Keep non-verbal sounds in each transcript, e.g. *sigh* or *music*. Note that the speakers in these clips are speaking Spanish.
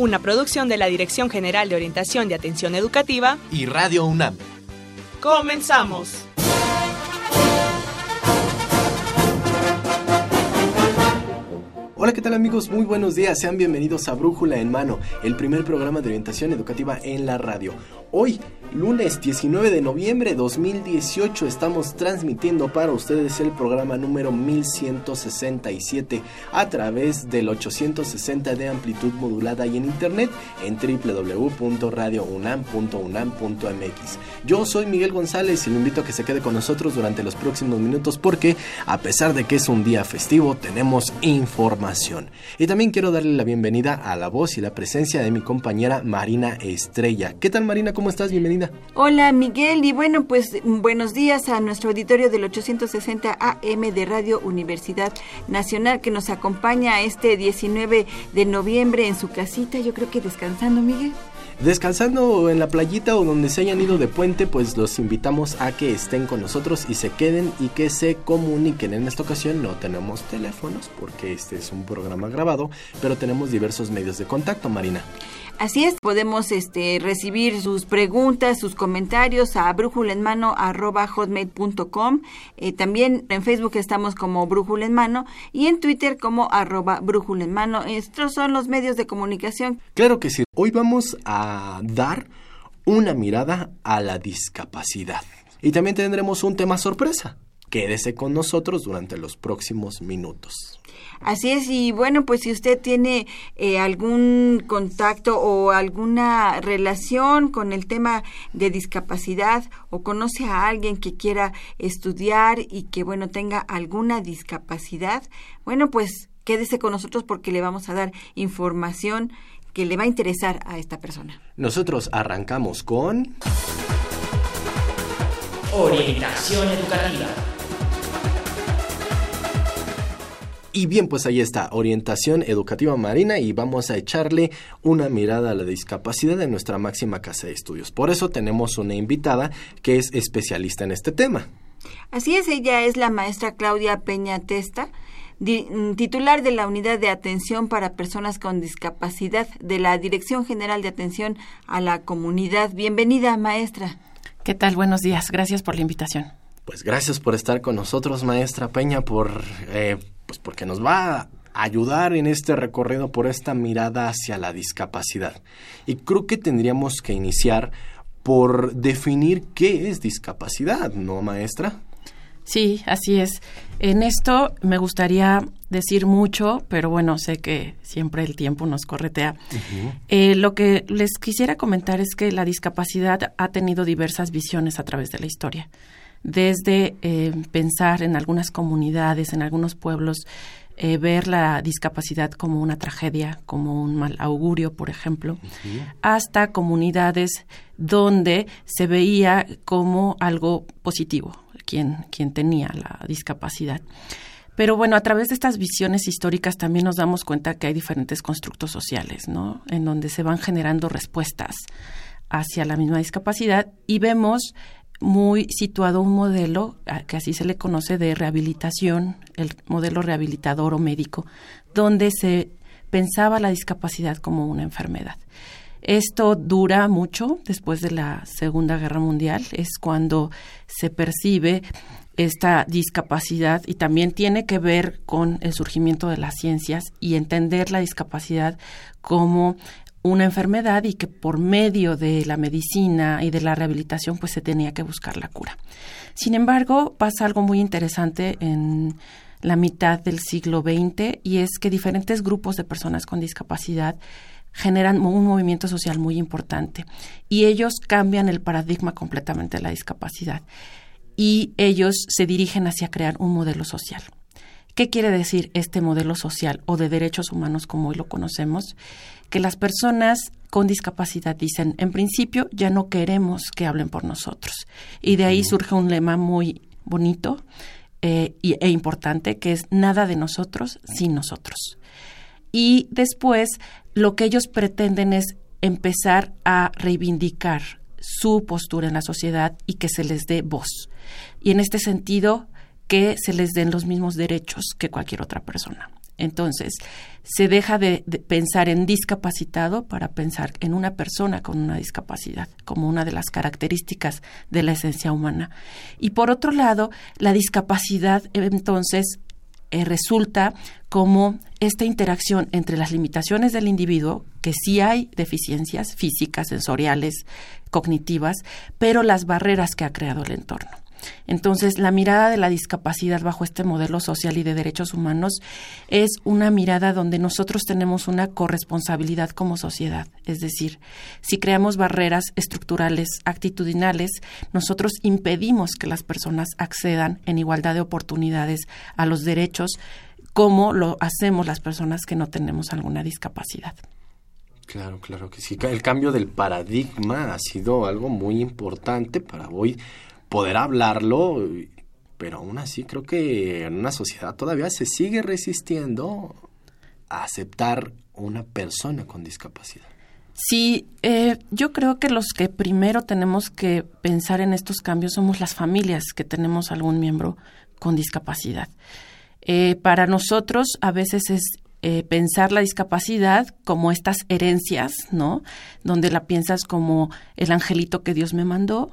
Una producción de la Dirección General de Orientación y Atención Educativa y Radio UNAM. Comenzamos. Hola, ¿qué tal amigos? Muy buenos días. Sean bienvenidos a Brújula en Mano, el primer programa de orientación educativa en la radio. Hoy, lunes 19 de noviembre de 2018, estamos transmitiendo para ustedes el programa número 1167 a través del 860 de amplitud modulada y en internet en www.radiounam.unam.mx. Yo soy Miguel González y lo invito a que se quede con nosotros durante los próximos minutos porque a pesar de que es un día festivo, tenemos información. Y también quiero darle la bienvenida a la voz y la presencia de mi compañera Marina Estrella. ¿Qué tal Marina? ¿Cómo estás? Bienvenida. Hola Miguel y bueno pues buenos días a nuestro auditorio del 860 AM de Radio Universidad Nacional que nos acompaña este 19 de noviembre en su casita, yo creo que descansando Miguel descansando en la playita o donde se hayan ido de puente, pues los invitamos a que estén con nosotros y se queden y que se comuniquen. En esta ocasión no tenemos teléfonos porque este es un programa grabado, pero tenemos diversos medios de contacto, Marina. Así es, podemos este, recibir sus preguntas, sus comentarios a brújulenmano.com. Eh, también en Facebook estamos como Brújula Mano y en Twitter como arroba Brújula. Estos son los medios de comunicación. Claro que sí. Hoy vamos a dar una mirada a la discapacidad. Y también tendremos un tema sorpresa. Quédese con nosotros durante los próximos minutos. Así es, y bueno, pues si usted tiene eh, algún contacto o alguna relación con el tema de discapacidad o conoce a alguien que quiera estudiar y que, bueno, tenga alguna discapacidad, bueno, pues quédese con nosotros porque le vamos a dar información que le va a interesar a esta persona. Nosotros arrancamos con... Orientación educativa. Y bien, pues ahí está, orientación educativa marina y vamos a echarle una mirada a la discapacidad en nuestra máxima casa de estudios. Por eso tenemos una invitada que es especialista en este tema. Así es, ella es la maestra Claudia Peña Testa, mm, titular de la Unidad de Atención para Personas con Discapacidad de la Dirección General de Atención a la Comunidad. Bienvenida, maestra. ¿Qué tal? Buenos días. Gracias por la invitación. Pues gracias por estar con nosotros, maestra Peña, por... Eh, pues porque nos va a ayudar en este recorrido por esta mirada hacia la discapacidad. Y creo que tendríamos que iniciar por definir qué es discapacidad, ¿no, maestra? Sí, así es. En esto me gustaría decir mucho, pero bueno, sé que siempre el tiempo nos corretea. Eh, lo que les quisiera comentar es que la discapacidad ha tenido diversas visiones a través de la historia desde eh, pensar en algunas comunidades, en algunos pueblos, eh, ver la discapacidad como una tragedia, como un mal augurio, por ejemplo, hasta comunidades donde se veía como algo positivo quien, quien tenía la discapacidad. Pero bueno, a través de estas visiones históricas también nos damos cuenta que hay diferentes constructos sociales, ¿no? En donde se van generando respuestas hacia la misma discapacidad y vemos muy situado un modelo que así se le conoce de rehabilitación, el modelo rehabilitador o médico, donde se pensaba la discapacidad como una enfermedad. Esto dura mucho después de la Segunda Guerra Mundial, es cuando se percibe esta discapacidad y también tiene que ver con el surgimiento de las ciencias y entender la discapacidad como una enfermedad y que por medio de la medicina y de la rehabilitación pues se tenía que buscar la cura. Sin embargo, pasa algo muy interesante en la mitad del siglo XX y es que diferentes grupos de personas con discapacidad generan un movimiento social muy importante y ellos cambian el paradigma completamente de la discapacidad y ellos se dirigen hacia crear un modelo social. ¿Qué quiere decir este modelo social o de derechos humanos como hoy lo conocemos? Que las personas con discapacidad dicen, en principio ya no queremos que hablen por nosotros. Y de ahí surge un lema muy bonito eh, e importante, que es nada de nosotros sin nosotros. Y después lo que ellos pretenden es empezar a reivindicar su postura en la sociedad y que se les dé voz. Y en este sentido, que se les den los mismos derechos que cualquier otra persona. Entonces, se deja de, pensar en discapacitado para pensar en una persona con una discapacidad, como una de las características de la esencia humana. Y por otro lado, la discapacidad entonces eh, resulta como esta interacción entre las limitaciones del individuo, que sí hay deficiencias físicas, sensoriales, cognitivas, pero las barreras que ha creado el entorno. Entonces, la mirada de la discapacidad bajo este modelo social y de derechos humanos es una mirada donde nosotros tenemos una corresponsabilidad como sociedad. Es decir, si creamos barreras estructurales, actitudinales, nosotros impedimos que las personas accedan en igualdad de oportunidades a los derechos como lo hacemos las personas que no tenemos alguna discapacidad. Claro, claro que sí. El cambio del paradigma ha sido algo muy importante para hoy poder hablarlo, pero aún así creo que en una sociedad todavía se sigue resistiendo a aceptar una persona con discapacidad. Sí, eh, yo creo que los que primero tenemos que pensar en estos cambios somos las familias que tenemos algún miembro con discapacidad. Eh, para nosotros a veces es eh, pensar la discapacidad como estas herencias, ¿no? Donde la piensas como el angelito que Dios me mandó,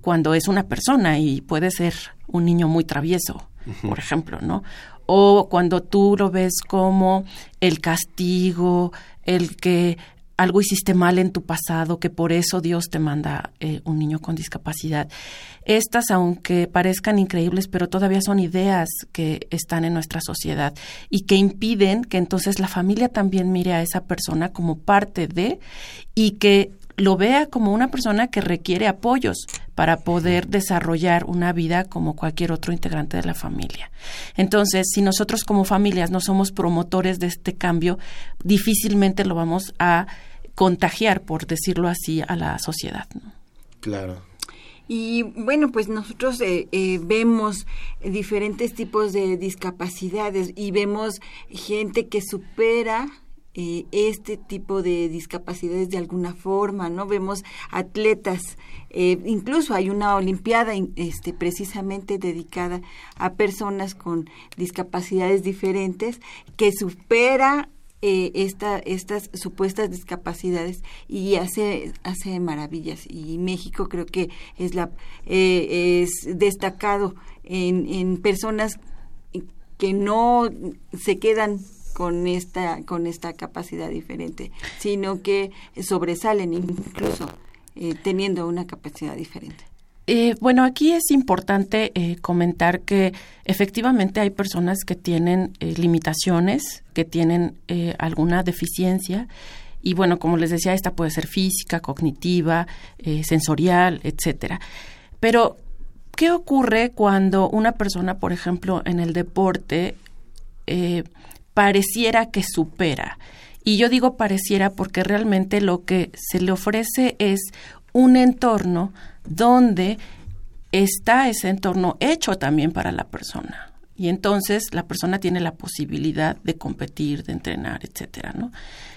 cuando es una persona y puede ser un niño muy travieso, por ejemplo, ¿no? O cuando tú lo ves como el castigo, el que algo hiciste mal en tu pasado, que por eso Dios te manda eh, un niño con discapacidad. Estas, aunque parezcan increíbles, pero todavía son ideas que están en nuestra sociedad y que impiden que entonces la familia también mire a esa persona como parte de y que lo vea como una persona que requiere apoyos para poder desarrollar una vida como cualquier otro integrante de la familia. Entonces, si nosotros como familias no somos promotores de este cambio, difícilmente lo vamos a contagiar, por decirlo así, a la sociedad. Claro. Y bueno, pues nosotros eh, eh, vemos diferentes tipos de discapacidades y vemos gente que supera eh, este tipo de discapacidades de alguna forma, ¿no? Vemos atletas, eh, incluso hay una olimpiada este, precisamente dedicada a personas con discapacidades diferentes que supera eh, esta, estas supuestas discapacidades y hace hace maravillas y México creo que es la es destacado en, en personas que no se quedan con esta, con esta capacidad diferente, sino que sobresalen incluso eh, teniendo una capacidad diferente. Eh, bueno, aquí es importante eh, comentar que efectivamente hay personas que tienen limitaciones, que tienen alguna deficiencia. Y bueno, como les decía, esta puede ser física, cognitiva, sensorial, etcétera. Pero, ¿qué ocurre cuando una persona, por ejemplo, en el deporte pareciera que supera. Y yo digo pareciera porque realmente lo que se le ofrece es un entorno donde está ese entorno hecho también para la persona. Y entonces la persona tiene la posibilidad de competir, de entrenar, etcétera, ¿no?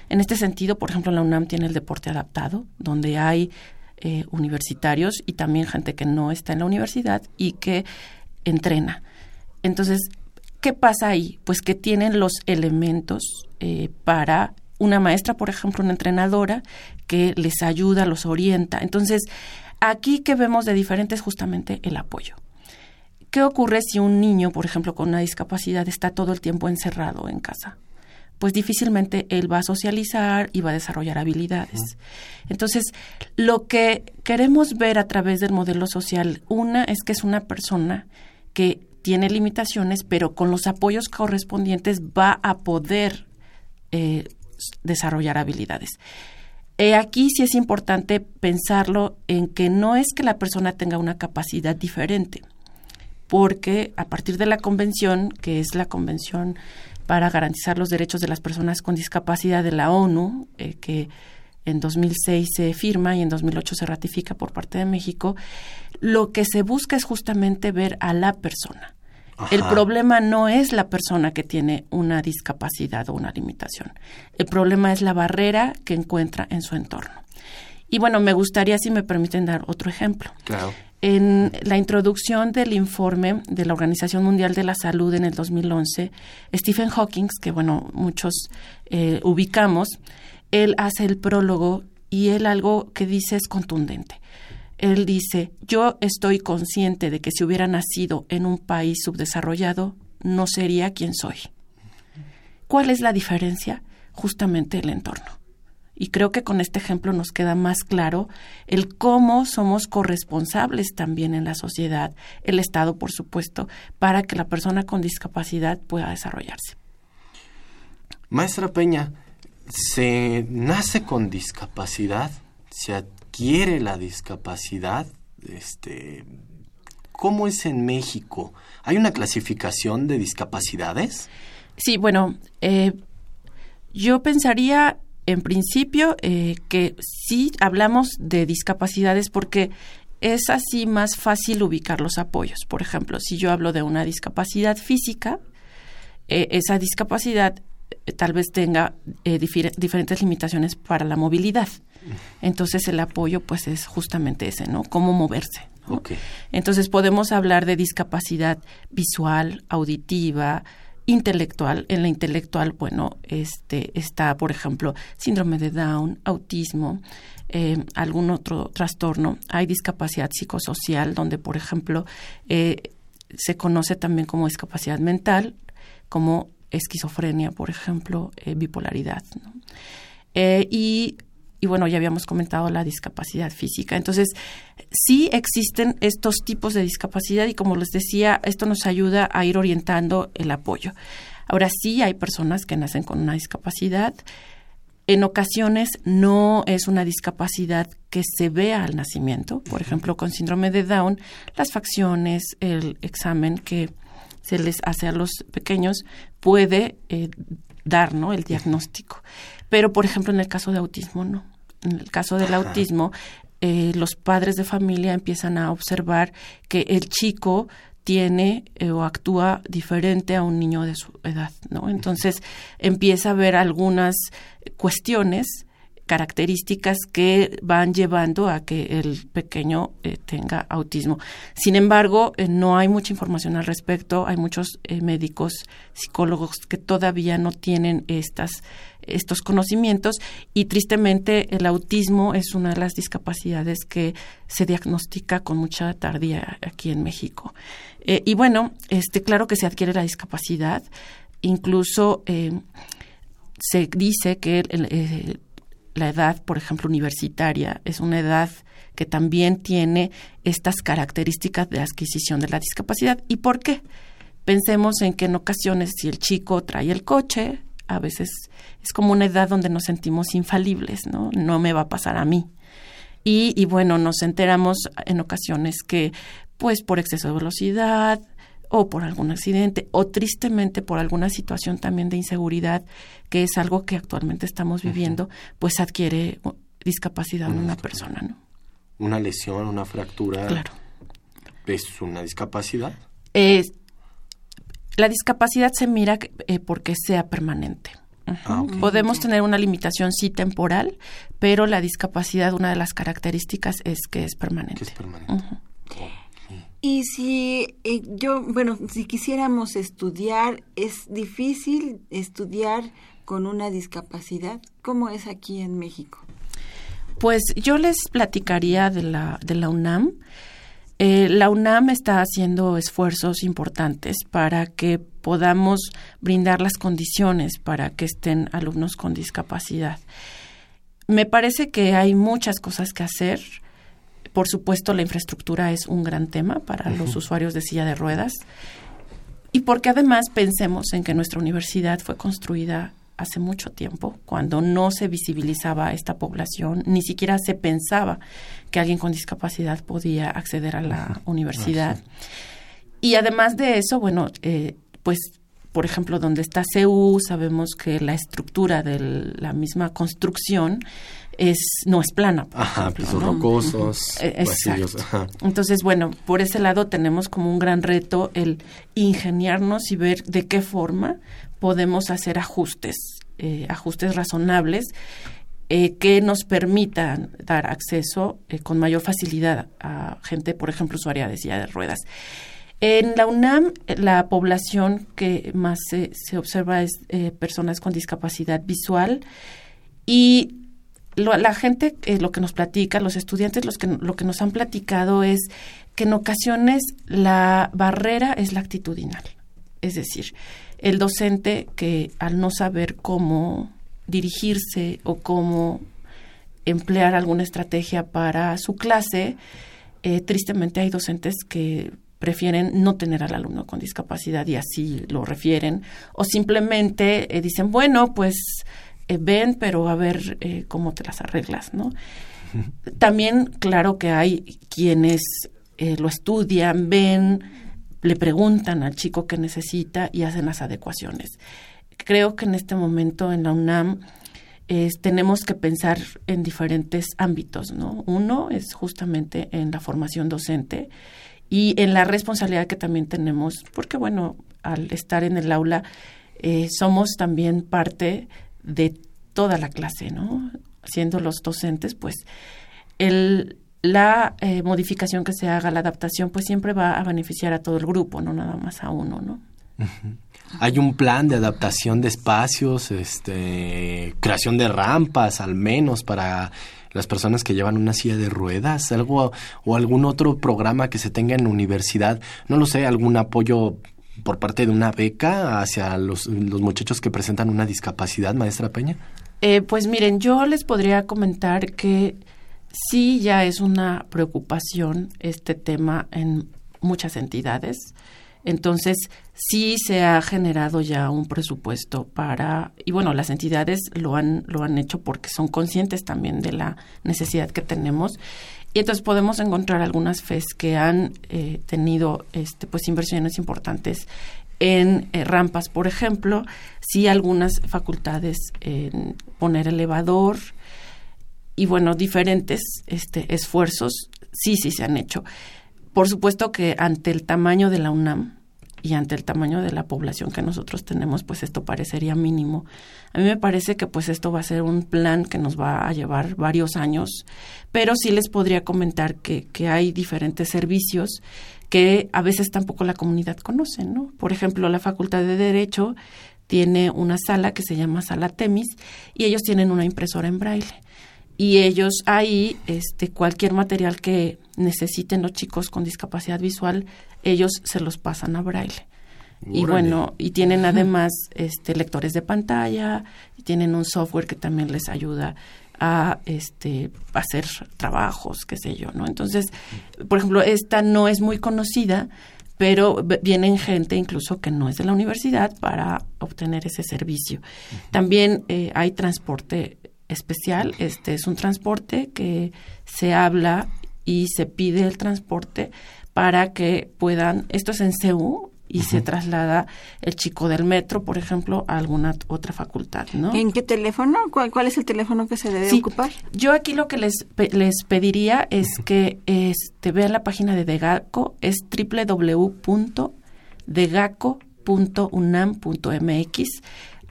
En este sentido, por ejemplo, la UNAM tiene el deporte adaptado, donde hay eh, universitarios y también gente que no está en la universidad y que entrena. Entonces, ¿Qué pasa ahí? Pues que tienen los elementos eh, para una maestra, por ejemplo, una entrenadora que les ayuda, los orienta. Entonces, aquí que vemos de diferente es justamente el apoyo. ¿Qué ocurre si un niño, por ejemplo, con una discapacidad está todo el tiempo encerrado en casa? Pues difícilmente él va a socializar y va a desarrollar habilidades. Entonces, lo que queremos ver a través del modelo social, una es que es una persona que tiene limitaciones, pero con los apoyos correspondientes va a poder eh, desarrollar habilidades. Aquí sí es importante pensarlo en que no es que la persona tenga una capacidad diferente, porque a partir de la convención, que es la convención para garantizar los derechos de las personas con discapacidad de la ONU, eh, que en 2006 se firma y en 2008 se ratifica por parte de México, lo que se busca es justamente ver a la persona. El problema no es la persona que tiene una discapacidad o una limitación. El problema es la barrera que encuentra en su entorno. Y bueno, me gustaría, si me permiten, dar otro ejemplo. Claro. En la introducción del informe de la Organización Mundial de la Salud en el 2011, Stephen Hawking, que bueno, muchos eh, ubicamos, él hace el prólogo y él algo que dice es contundente. Él dice, yo estoy consciente de que si hubiera nacido en un país subdesarrollado, no sería quien soy. ¿Cuál es la diferencia? Justamente el entorno. Y creo que con este ejemplo nos queda más claro el cómo somos corresponsables también en la sociedad, el Estado, por supuesto, para que la persona con discapacidad pueda desarrollarse. Maestra Peña, se nace con discapacidad, se adquiere la discapacidad, este, ¿cómo es en México? ¿Hay una clasificación de discapacidades? Sí, bueno, eh, yo pensaría en principio eh, que sí hablamos de discapacidades porque es así más fácil ubicar los apoyos. Por ejemplo, si yo hablo de una discapacidad física, eh, esa discapacidad tal vez tenga eh, diferentes limitaciones para la movilidad. Entonces el apoyo pues es justamente ese, ¿no? Cómo moverse. Entonces podemos hablar de discapacidad visual, auditiva, intelectual. En la intelectual, bueno, este está, por ejemplo, síndrome de Down, autismo, eh, algún otro trastorno. Hay discapacidad psicosocial, donde, por ejemplo, se conoce también como discapacidad mental, como esquizofrenia, por ejemplo, eh, bipolaridad. Eh, y, y, bueno, ya habíamos comentado la discapacidad física. Entonces, sí existen estos tipos de discapacidad y como les decía, esto nos ayuda a ir orientando el apoyo. Ahora sí hay personas que nacen con una discapacidad. En ocasiones no es una discapacidad que se vea al nacimiento. Por ejemplo, con síndrome de Down, las facciones, el examen que se les hace a los pequeños puede eh, dar ¿no? el diagnóstico. Pero, por ejemplo, en el caso de autismo, no. En el caso del autismo, eh, los padres de familia empiezan a observar que el chico tiene eh, o actúa diferente a un niño de su edad, ¿no? Entonces empieza a ver algunas cuestiones características que van llevando a que el pequeño eh, tenga autismo. Sin embargo, eh, no hay mucha información al respecto. Hay muchos eh, médicos, psicólogos que todavía no tienen estas estos conocimientos y tristemente el autismo es una de las discapacidades que se diagnostica con mucha tardía aquí en México. y bueno, este claro que se adquiere la discapacidad, incluso se dice que el, la edad, por ejemplo, universitaria, es una edad que también tiene estas características de adquisición de la discapacidad. ¿Y por qué? Pensemos en que en ocasiones si el chico trae el coche, a veces es como una edad donde nos sentimos infalibles, ¿no? No me va a pasar a mí. Y, y bueno, nos enteramos en ocasiones que, pues por exceso de velocidad, o por algún accidente o tristemente por alguna situación también de inseguridad, que es algo que actualmente estamos viviendo, pues adquiere discapacidad en una persona, ¿no? Una lesión, una fractura. Claro. ¿Es una discapacidad? la discapacidad se mira eh, porque sea permanente. Ah, Podemos tener una limitación sí temporal, pero la discapacidad, una de las características es que es permanente. Que es permanente. Y si eh, yo, bueno, si quisiéramos estudiar, es difícil estudiar con una discapacidad. ¿Cómo es aquí en México? Pues yo les platicaría de la, de la UNAM. Eh, la UNAM está haciendo esfuerzos importantes para que podamos brindar las condiciones para que estén alumnos con discapacidad. Me parece que hay muchas cosas que hacer por supuesto, la infraestructura es un gran tema para los usuarios de silla de ruedas. Y porque además pensemos en que nuestra universidad fue construida hace mucho tiempo, cuando no se visibilizaba esta población, ni siquiera se pensaba que alguien con discapacidad podía acceder a la universidad. Y además de eso, bueno, eh, pues por ejemplo, donde está CEU, sabemos que la estructura de la misma construcción es no es plana. ajá, pisos rocosos, eh, Entonces, bueno, por ese lado tenemos como un gran reto el ingeniarnos y ver de qué forma podemos hacer ajustes, eh, ajustes razonables eh, que nos permitan dar acceso con mayor facilidad a gente, por ejemplo, usuaria de silla de ruedas. En la UNAM, la población que más se, observa es personas con discapacidad visual y la gente, eh, lo que nos platica, los estudiantes, los que, lo que nos han platicado es que en ocasiones la barrera es la actitudinal. Es decir, el docente que al no saber cómo dirigirse o cómo emplear alguna estrategia para su clase, eh, tristemente hay docentes que prefieren no tener al alumno con discapacidad y así lo refieren, o simplemente eh, dicen, bueno, pues eh, ven, pero a ver eh, cómo te las arreglas, ¿no? *laughs* También, claro que hay quienes lo estudian, ven, le preguntan al chico qué necesita y hacen las adecuaciones. Creo que en este momento en la UNAM tenemos que pensar en diferentes ámbitos, ¿no? Uno es justamente en la formación docente y en la responsabilidad que también tenemos, porque bueno, al estar en el aula somos también parte de toda la clase, ¿no? Siendo los docentes, pues el, la eh, modificación que se haga, la adaptación, pues siempre va a beneficiar a todo el grupo, no nada más a uno, ¿no? Hay un plan de adaptación de espacios, este, creación de rampas, al menos para las personas que llevan una silla de ruedas, algo o algún otro programa que se tenga en la universidad, no lo sé, algún apoyo por parte de una beca hacia los, los muchachos que presentan una discapacidad, maestra Peña? Eh, pues miren, yo les podría comentar que sí ya es una preocupación este tema en muchas entidades. Entonces, sí se ha generado ya un presupuesto para, y bueno, las entidades lo han, lo han hecho porque son conscientes también de la necesidad que tenemos. Y entonces podemos encontrar algunas FES que han eh, tenido este, pues inversiones importantes en eh, rampas, por ejemplo, sí algunas facultades en poner elevador y bueno, diferentes este, esfuerzos sí, sí se han hecho. Por supuesto que ante el tamaño de la UNAM, y ante el tamaño de la población que nosotros tenemos, pues esto parecería mínimo. A mí me parece que pues esto va a ser un plan que nos va a llevar varios años, pero sí les podría comentar que, que hay diferentes servicios que a veces tampoco la comunidad conoce, ¿no? Por ejemplo, la Facultad de Derecho tiene una sala que se llama Sala Temis y ellos tienen una impresora en braille y ellos ahí este cualquier material que necesiten los chicos con discapacidad visual ellos se los pasan a braille. Y bueno, y tienen además este lectores de pantalla, y tienen un software que también les ayuda a este hacer trabajos, qué sé yo, ¿no? Entonces, por ejemplo, esta no es muy conocida, pero vienen gente incluso que no es de la universidad para obtener ese servicio. También eh, hay transporte especial, este es un transporte que se habla y se pide el transporte para que puedan, esto es en CEU, y se traslada el chico del metro, por ejemplo, a alguna otra facultad, ¿no? ¿En qué teléfono? ¿Cuál, cuál es el teléfono que se debe ocupar? Yo aquí lo que les, les pediría es que este, vean la página de Degaco, es www.degaco.unam.mx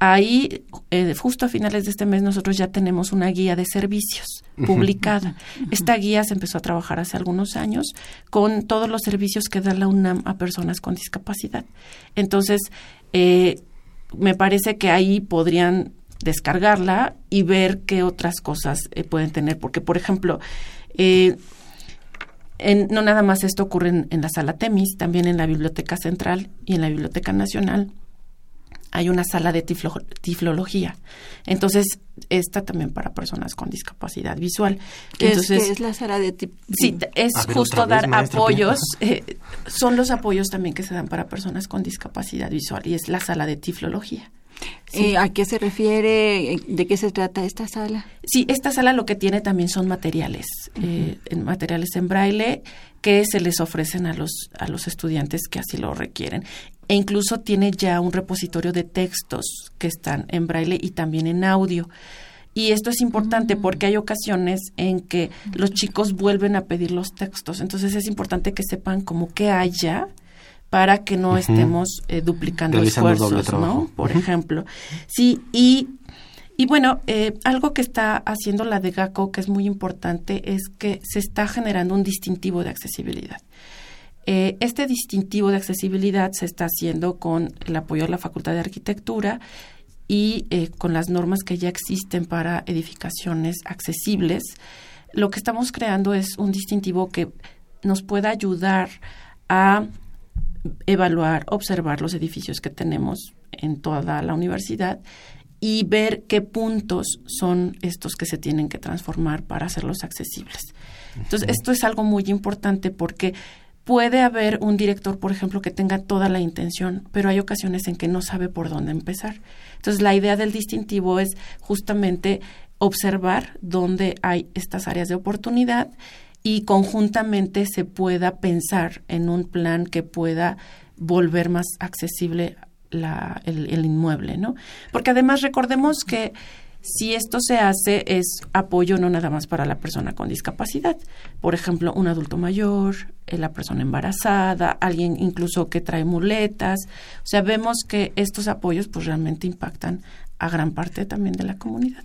ahí, eh, justo a finales de este mes, nosotros ya tenemos una guía de servicios publicada. Esta guía se empezó a trabajar hace algunos años con todos los servicios que da la UNAM a personas con discapacidad. Entonces, eh, me parece que ahí podrían descargarla y ver qué otras cosas eh, pueden tener. Porque, por ejemplo, no nada más esto ocurre en, la sala Temis, también en la Biblioteca Central y en la Biblioteca Nacional hay una sala de tiflología. Entonces, esta también para personas con discapacidad visual. Entonces, ¿Qué es, la sala de tiflología? Sí, es justo dar apoyos. Eh, son los apoyos también que se dan para personas con discapacidad visual y es la sala de tiflología. Eh, ¿A qué se refiere? ¿De qué se trata esta sala? Sí, esta sala lo que tiene también son materiales, eh, materiales en braille que se les ofrecen a los, a los estudiantes que así lo requieren e incluso tiene ya un repositorio de textos que están en braille y también en audio. Y esto es importante Mm. porque hay ocasiones en que los chicos vuelven a pedir los textos. Entonces es importante que sepan como que haya para que no estemos eh, duplicando Realizando esfuerzos. ¿no? Por ejemplo. Sí, y, y bueno, eh, algo que está haciendo la de GACO que es muy importante es que se está generando un distintivo de accesibilidad. Eh, este distintivo de accesibilidad se está haciendo con el apoyo de la Facultad de Arquitectura y eh, con las normas que ya existen para edificaciones accesibles. Lo que estamos creando es un distintivo que nos pueda ayudar a evaluar, observar los edificios que tenemos en toda la universidad y ver qué puntos son estos que se tienen que transformar para hacerlos accesibles. Entonces, esto es algo muy importante porque puede haber un director, por ejemplo, que tenga toda la intención, pero hay ocasiones en que no sabe por dónde empezar. Entonces, la idea del distintivo es justamente observar dónde hay estas áreas de oportunidad y conjuntamente se pueda pensar en un plan que pueda volver más accesible el, el inmueble, ¿no? Porque además recordemos que si esto se hace es apoyo no nada más para la persona con discapacidad, por ejemplo, un adulto mayor, eh, la persona embarazada, alguien incluso que trae muletas, o sea, vemos que estos apoyos pues realmente impactan a gran parte también de la comunidad.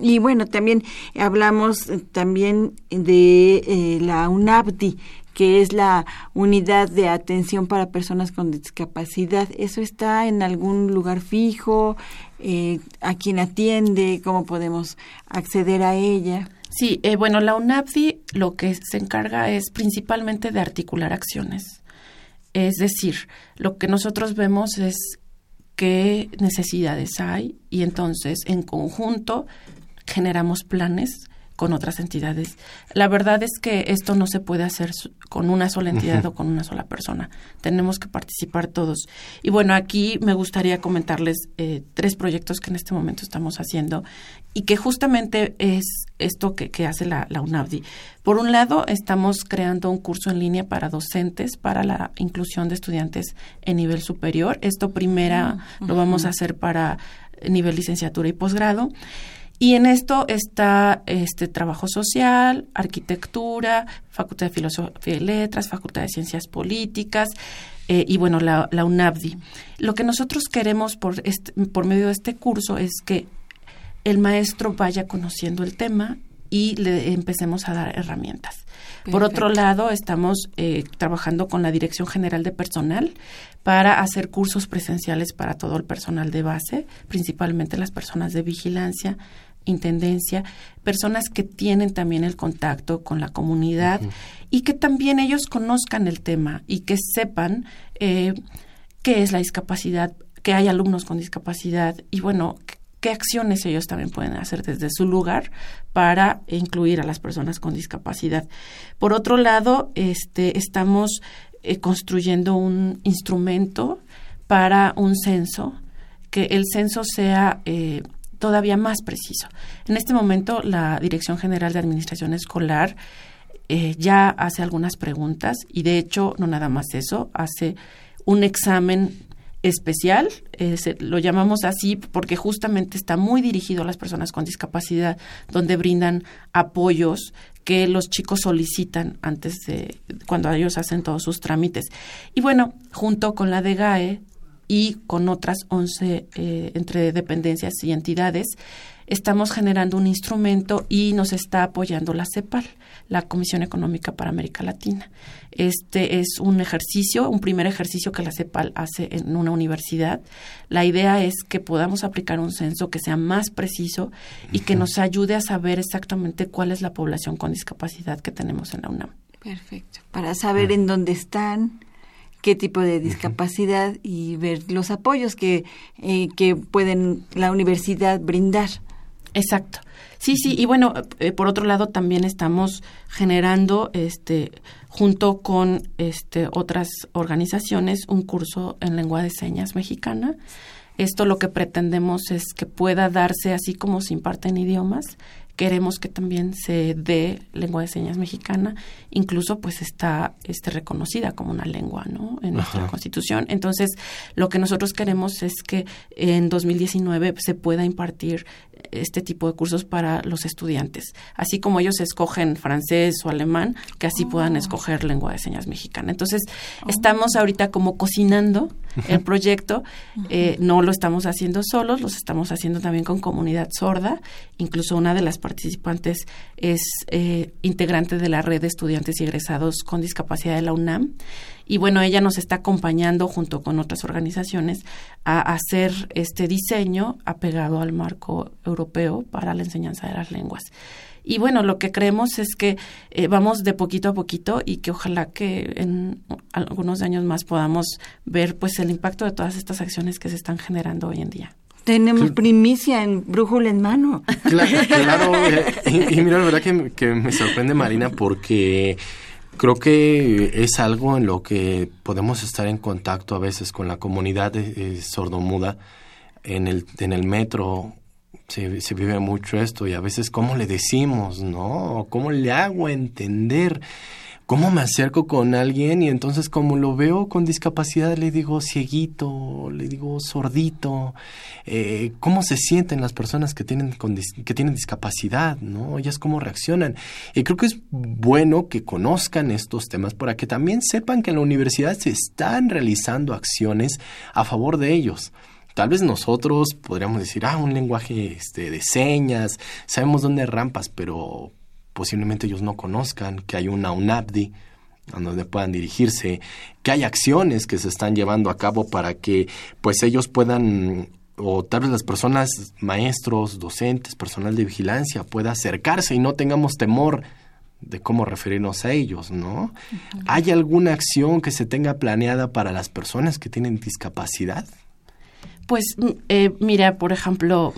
Y bueno, también hablamos eh, también de eh, la UNAPDI, que es la unidad de atención para personas con discapacidad. ¿Eso está en algún lugar fijo? Eh, ¿A quién atiende? ¿Cómo podemos acceder a ella? Sí, eh, bueno, la UNAPDI lo que se encarga es principalmente de articular acciones. Es decir, lo que nosotros vemos es qué necesidades hay y entonces en conjunto generamos planes con otras entidades. La verdad es que esto no se puede hacer con una sola entidad o con una sola persona. Tenemos que participar todos. Y bueno, aquí me gustaría comentarles eh, tres proyectos que en este momento estamos haciendo y que justamente es esto que, que hace la, la UNAVDI. Por un lado, estamos creando un curso en línea para docentes para la inclusión de estudiantes en nivel superior. Esto primera lo vamos a hacer para nivel licenciatura y posgrado. Y en esto está este trabajo social, arquitectura, Facultad de Filosofía y Letras, Facultad de Ciencias Políticas eh, y bueno, la, la UNAVDI. Lo que nosotros queremos por, este, por medio de este curso es que el maestro vaya conociendo el tema y le empecemos a dar herramientas. Por otro lado, estamos eh, trabajando con la Dirección General de Personal para hacer cursos presenciales para todo el personal de base, principalmente las personas de vigilancia, intendencia, personas que tienen también el contacto con la comunidad y que también ellos conozcan el tema y que sepan eh, qué es la discapacidad, que hay alumnos con discapacidad y bueno, qué acciones ellos también pueden hacer desde su lugar para incluir a las personas con discapacidad. Por otro lado, este, estamos eh, construyendo un instrumento para un censo, que el censo sea eh, todavía más preciso. En este momento, la Dirección General de Administración Escolar eh, ya hace algunas preguntas y, de hecho, no nada más eso, hace un examen especial, eh, lo llamamos así porque justamente está muy dirigido a las personas con discapacidad, donde brindan apoyos que los chicos solicitan antes de cuando ellos hacen todos sus trámites. Y bueno, junto con la DGAE y con otras 11 eh, entre dependencias y entidades, estamos generando un instrumento y nos está apoyando la CEPAL, la Comisión Económica para América Latina. Este es un ejercicio, un primer ejercicio que la CEPAL hace en una universidad. La idea es que podamos aplicar un censo que sea más preciso y que nos ayude a saber exactamente cuál es la población con discapacidad que tenemos en la UNAM. Perfecto. Para saber en dónde están, qué tipo de discapacidad y ver los apoyos que, eh, que pueden la universidad brindar. Exacto. Sí, sí, y bueno, eh, por otro lado también estamos generando este junto con este otras organizaciones un curso en lengua de señas mexicana. Esto lo que pretendemos es que pueda darse así como se imparten idiomas, queremos que también se dé lengua de señas mexicana, incluso pues está este reconocida como una lengua, ¿no? En nuestra Constitución. Entonces, lo que nosotros queremos es que en 2019 se pueda impartir este tipo de cursos para los estudiantes, así como ellos escogen francés o alemán, que así puedan Oh. escoger lengua de señas mexicana. Entonces, estamos ahorita como cocinando *laughs* el proyecto, eh, no lo estamos haciendo solos, los estamos haciendo también con comunidad sorda, incluso una de las participantes es eh, integrante de la red de estudiantes y egresados con discapacidad de la UNAM. Y bueno, ella nos está acompañando junto con otras organizaciones a hacer este diseño apegado al marco europeo para la enseñanza de las lenguas. Y bueno, lo que creemos es que eh, vamos de poquito a poquito y que ojalá que en algunos años más podamos ver pues el impacto de todas estas acciones que se están generando hoy en día. Tenemos primicia en brújula en mano. Claro, claro, *laughs* eh, y, y mira, la verdad que, que me sorprende Marina porque creo que es algo en lo que podemos estar en contacto a veces con la comunidad eh, eh, sordomuda en el, en el metro. Se, se vive mucho esto y a veces cómo le decimos, ¿no? ¿Cómo le hago entender? ¿Cómo me acerco con alguien y entonces como lo veo con discapacidad le digo cieguito, le digo sordito? Eh, ¿Cómo se sienten las personas que tienen, que tienen discapacidad? ¿no? Ellas cómo reaccionan. Y creo que es bueno que conozcan estos temas para que también sepan que en la universidad se están realizando acciones a favor de ellos. Tal vez nosotros podríamos decir, ah, un lenguaje este, de señas, sabemos dónde hay rampas, pero posiblemente ellos no conozcan que hay una UNAPDI a donde puedan dirigirse, que hay acciones que se están llevando a cabo para que pues ellos puedan o tal vez las personas, maestros, docentes, personal de vigilancia pueda acercarse y no tengamos temor de cómo referirnos a ellos, ¿no? ¿Hay alguna acción que se tenga planeada para las personas que tienen discapacidad? Pues mm, eh, mira, por ejemplo,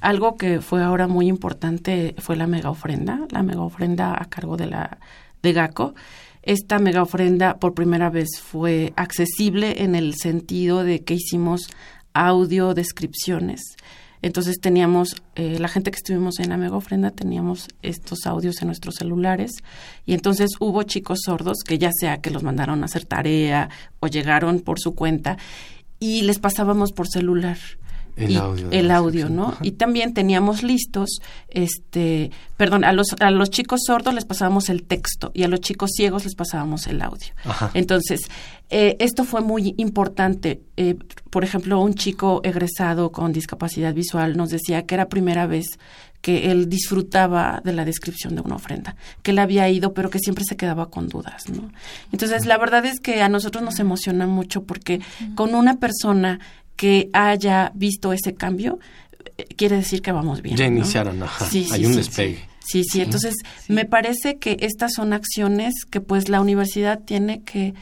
algo que fue ahora muy importante fue la mega ofrenda, la mega ofrenda a cargo de la de GACO. Esta mega ofrenda por primera vez fue accesible en el sentido de que hicimos audio descripciones. Entonces teníamos, eh, la gente que estuvimos en la mega ofrenda teníamos estos audios en nuestros celulares y entonces hubo chicos sordos que ya sea que los mandaron a hacer tarea o llegaron por su cuenta y les pasábamos por celular El y- audio el audio. ¿no? Ajá. Y también teníamos listos, este, perdón, a los a los chicos sordos les pasábamos el texto y a los chicos ciegos les pasábamos el audio. Ajá. Entonces, eh, esto fue muy importante. Eh, por ejemplo, un chico egresado con discapacidad visual nos decía que era primera vez que él disfrutaba de la descripción de una ofrenda, que él había ido, pero que siempre se quedaba con dudas, ¿no? Entonces, la verdad es que a nosotros nos emociona mucho porque con una persona que haya visto ese cambio, eh, quiere decir que vamos bien. Ya ¿no? iniciaron, ajá. Sí, sí, Hay un sí, despegue. Sí, sí, entonces me parece que estas son acciones que pues la universidad tiene que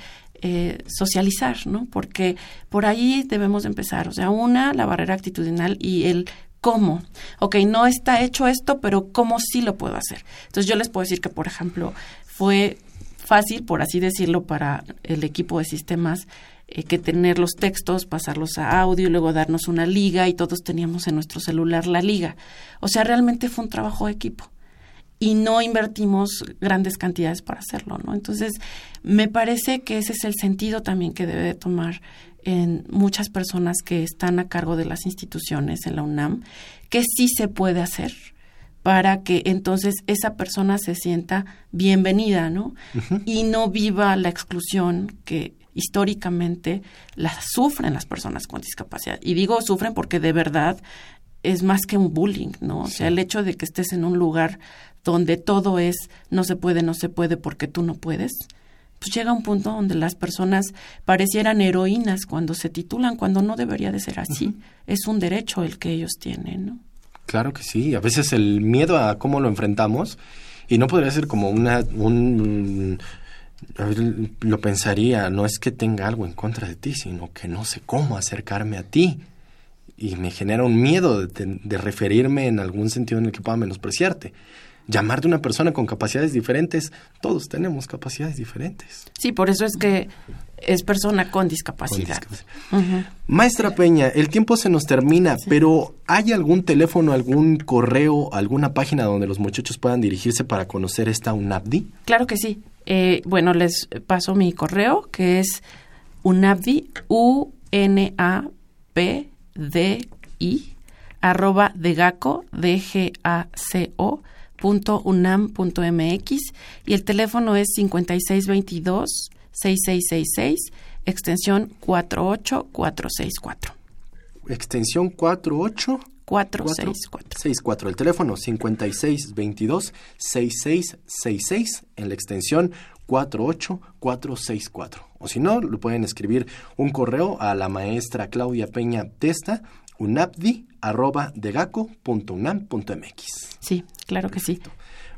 eh, socializar, ¿no? Porque por ahí debemos de empezar. O sea, una, la barrera actitudinal y el cómo. Ok, no está hecho esto, pero cómo sí lo puedo hacer. Entonces yo les puedo decir que, por ejemplo, fue fácil, por así decirlo, para el equipo de sistemas eh, que tener los textos, pasarlos a audio y luego darnos una liga y todos teníamos en nuestro celular la liga. O sea, realmente fue un trabajo de equipo y no invertimos grandes cantidades para hacerlo, ¿no? Entonces, me parece que ese es el sentido también que debe de tomar en muchas personas que están a cargo de las instituciones en la UNAM, que sí se puede hacer para que entonces esa persona se sienta bienvenida, ¿no? Y no viva la exclusión que históricamente la sufren las personas con discapacidad. Y digo sufren porque de verdad es más que un bullying, ¿no? O sea, el hecho de que estés en un lugar donde todo es no se puede, no se puede porque tú no puedes, pues llega un punto donde las personas parecieran heroínas cuando se titulan, cuando no debería de ser así. Es un derecho el que ellos tienen, ¿no? Claro que sí. A veces el miedo a cómo lo enfrentamos, y no podría ser como una, un, lo pensaría, no es que tenga algo en contra de ti, sino que no sé cómo acercarme a ti. Y me genera un miedo de, referirme en algún sentido en el que pueda menospreciarte. llamar de una persona con capacidades diferentes. Todos tenemos capacidades diferentes. Sí, por eso es que es persona con discapacidad. Maestra Peña, el tiempo se nos termina, pero ¿hay algún teléfono, algún correo, alguna página donde los muchachos puedan dirigirse para conocer esta UNAPDI? Claro que sí. Eh, bueno, les paso mi correo, que es UNAPDI, U-N-A-P-D-I, arroba degaco, D-G-A-C-O, punto unam punto mx, y el teléfono es 5622 6666, extensión 48464. Extensión 48 464. 64. El teléfono 5622-6666 en la extensión 48464. O si no, lo pueden escribir un correo a la maestra Claudia Peña Testa, unapdi arroba degaco.unam.mx. Sí, claro que sí.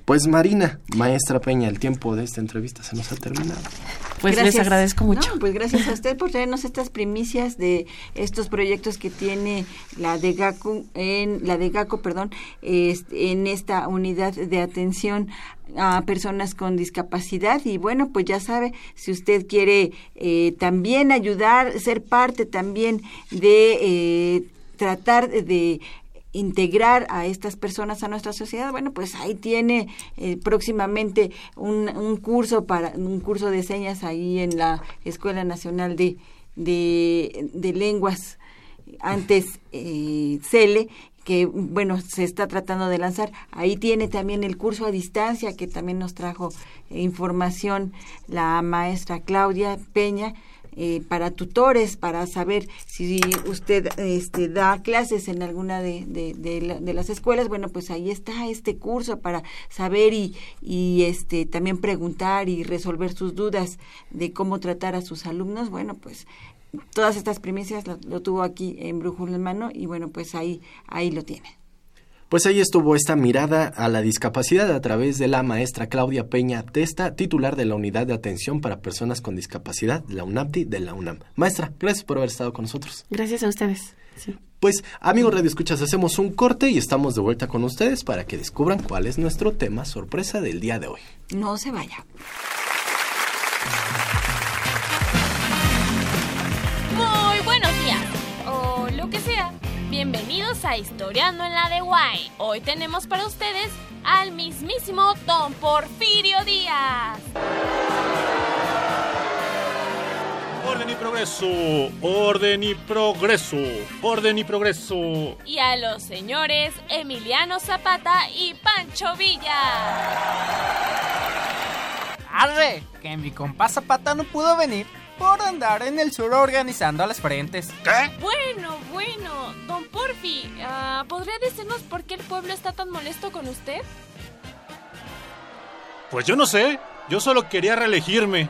Pues Marina, maestra Peña, el tiempo de esta entrevista se nos ha terminado. Pues les agradezco mucho. pues gracias a *laughs* usted por traernos estas primicias de estos proyectos que tiene la de GACO en la de GACO, perdón, en esta unidad de atención a personas con discapacidad y bueno pues ya sabe si usted quiere eh, también ayudar ser parte también de eh, tratar de integrar a estas personas a nuestra sociedad, bueno, pues ahí tiene eh, próximamente un, un, curso para un curso de señas ahí en la Escuela Nacional de, de, Lenguas, antes eh, CELE, que bueno, se está tratando de lanzar. Ahí tiene también el curso a distancia que también nos trajo información la maestra Claudia Peña eh, para tutores, para saber si usted este, da clases en alguna de, de, las escuelas, bueno, pues ahí está este curso para saber y, y este, también preguntar y resolver sus dudas de cómo tratar a sus alumnos. Bueno, pues todas estas primicias lo, tuvo aquí en Brújula en Mano y bueno, pues ahí, ahí lo tiene. Pues ahí estuvo esta mirada a la discapacidad a través de la maestra Claudia Peña Testa, titular de la Unidad de Atención para Personas con Discapacidad, la UNAPDI de la UNAM. Maestra, gracias por haber estado con nosotros. Gracias a ustedes. Pues, amigos Radio Escuchas, hacemos un corte y estamos de vuelta con ustedes para que descubran cuál es nuestro tema sorpresa del día de hoy. No se vaya. A Historiando en la de Guay. Hoy tenemos para ustedes al mismísimo Don Porfirio Díaz. Orden y progreso, orden y progreso, orden y progreso. Y a los señores Emiliano Zapata y Pancho Villa. Arre, que mi compa Zapata no pudo venir por andar en el sur organizando a las frentes. ¿Qué? Bueno, bueno, don Porfi, uh, ¿podría decirnos por qué el pueblo está tan molesto con usted? Pues yo no sé. Yo solo quería reelegirme.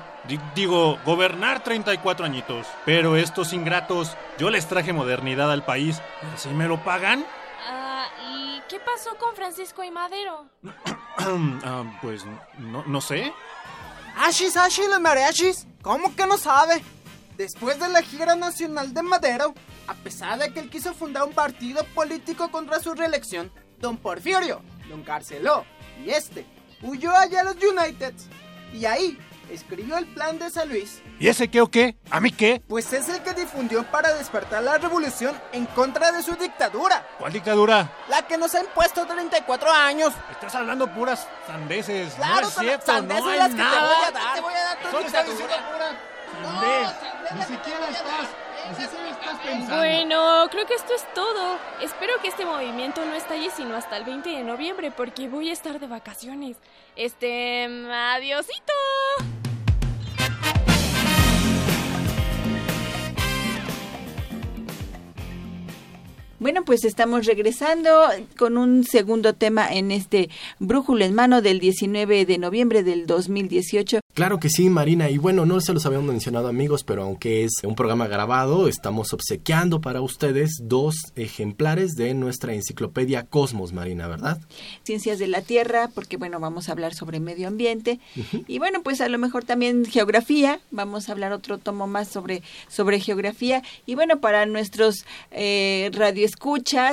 digo, gobernar 34 añitos. Pero estos ingratos, yo les traje modernidad al país. ¿Así me lo pagan? Uh, ¿Y qué pasó con Francisco y Madero? uh, *coughs* pues no, no sé. Ashis, Ashis, los mariachis. ¿Cómo que no sabe? Después de la gira nacional de Madero, a pesar de que él quiso fundar un partido político contra su reelección, don Porfirio lo encarceló y este huyó allá a los Uniteds. Y ahí escribió el plan de San Luis. ¿Y ese qué o qué? ¿A mí qué? Pues es el que difundió para despertar la revolución en contra de su dictadura. ¿Cuál dictadura? La que nos ha impuesto 34 años. Estás hablando puras sandeces. Claro, no es cierto, sandeces no hay las que nada. dar. Te voy a dar dictadura. diciendo pura sandez. Ni siquiera estás. Bueno, creo que esto es todo. Espero que este movimiento no estalle sino hasta el 20 de noviembre porque voy a estar de vacaciones. Este, adiosito. Bueno, pues estamos regresando con un segundo tema en este Brújula en mano del 19 de noviembre del 2018. Claro que sí, Marina. Y bueno, no se los habíamos mencionado amigos, pero aunque es un programa grabado, estamos obsequiando para ustedes dos ejemplares de nuestra enciclopedia Cosmos, Marina, ¿verdad? Ciencias de la Tierra, porque bueno, vamos a hablar sobre medio ambiente. Y bueno, pues a lo mejor también geografía. Vamos a hablar otro tomo más sobre, sobre geografía. Y bueno, para nuestros eh,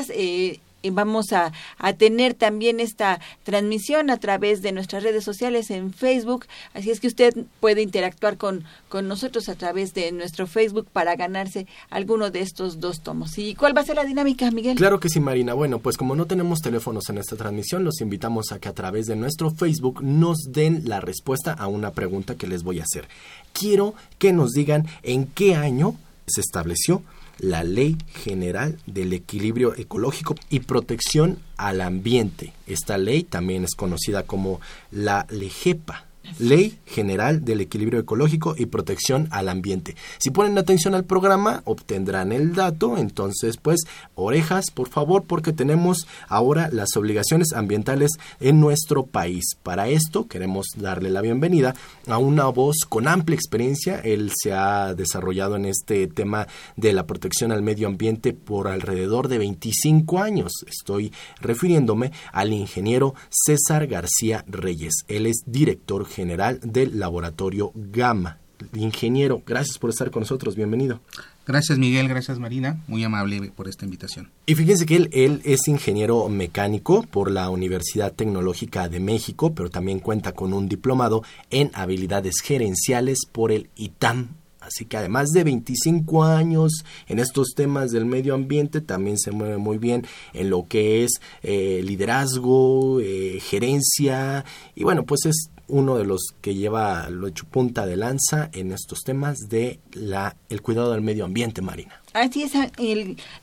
eh, eh, vamos a, a, tener también esta transmisión a través de nuestras redes sociales en Facebook. Así es que usted puede interactuar con, con nosotros a través de nuestro Facebook para ganarse alguno de estos dos tomos. ¿Y cuál va a ser la dinámica, Miguel? Claro que sí, Marina. Bueno, pues como no tenemos teléfonos en esta transmisión, los invitamos a que a través de nuestro Facebook nos den la respuesta a una pregunta que les voy a hacer. Quiero que nos digan en qué año se estableció la Ley General del Equilibrio Ecológico y Protección al Ambiente. Esta ley también es conocida como la LEGEPA. Ley General del Equilibrio Ecológico y Protección al Ambiente. Si ponen atención al programa, obtendrán el dato. Entonces, pues, orejas, por favor, porque tenemos ahora las obligaciones ambientales en nuestro país. Para esto, queremos darle la bienvenida a una voz con amplia experiencia. Él se ha desarrollado en este tema de la protección al medio ambiente por alrededor de 25 años. Estoy refiriéndome al ingeniero César García Reyes. Él es director general del laboratorio Gamma. Ingeniero, gracias por estar con nosotros, bienvenido. Gracias Miguel, gracias Marina, muy amable por esta invitación. Y fíjense que él, él es ingeniero mecánico por la Universidad Tecnológica de México, pero también cuenta con un diplomado en habilidades gerenciales por el ITAM Así que además de 25 años en estos temas del medio ambiente, también se mueve muy bien en lo que es eh, liderazgo, eh, gerencia, y bueno, pues es uno de los que lleva lo hecho punta de lanza en estos temas de la el cuidado del medio ambiente marina. Así es,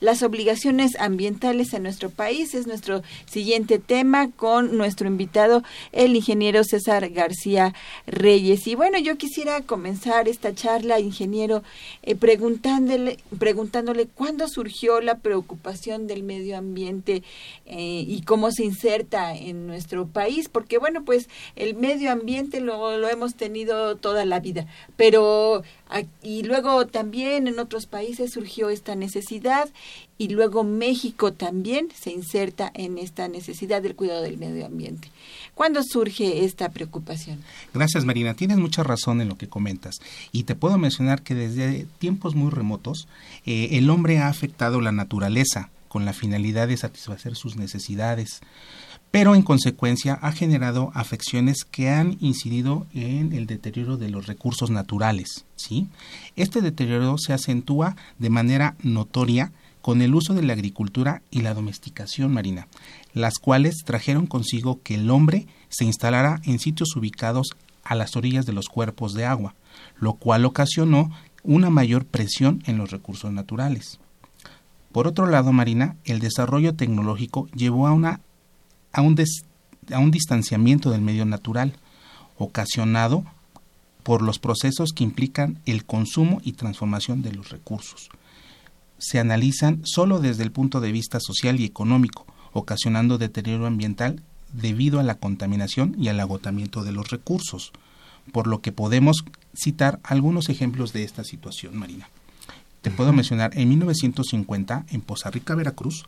las obligaciones ambientales en nuestro país es nuestro siguiente tema con nuestro invitado, el ingeniero César García Reyes. Y bueno, yo quisiera comenzar esta charla, ingeniero, eh, preguntándole, preguntándole cuándo surgió la preocupación del medio ambiente eh, y cómo se inserta en nuestro país, porque bueno, pues el medio ambiente lo, lo hemos tenido toda la vida, pero y luego también en otros países surgió esta necesidad y luego México también se inserta en esta necesidad del cuidado del medio ambiente. ¿Cuándo surge esta preocupación? Gracias Marina, tienes mucha razón en lo que comentas y te puedo mencionar que desde tiempos muy remotos eh, el hombre ha afectado la naturaleza con la finalidad de satisfacer sus necesidades pero en consecuencia ha generado afecciones que han incidido en el deterioro de los recursos naturales. ¿sí? Este deterioro se acentúa de manera notoria con el uso de la agricultura y la domesticación marina, las cuales trajeron consigo que el hombre se instalara en sitios ubicados a las orillas de los cuerpos de agua, lo cual ocasionó una mayor presión en los recursos naturales. Por otro lado, Marina, el desarrollo tecnológico llevó a una a un, a un distanciamiento del medio natural, ocasionado por los procesos que implican el consumo y transformación de los recursos. Se analizan solo desde el punto de vista social y económico, ocasionando deterioro ambiental debido a la contaminación y al agotamiento de los recursos, por lo que podemos citar algunos ejemplos de esta situación marina. Te puedo mencionar, en 1950, en Poza Rica, Veracruz,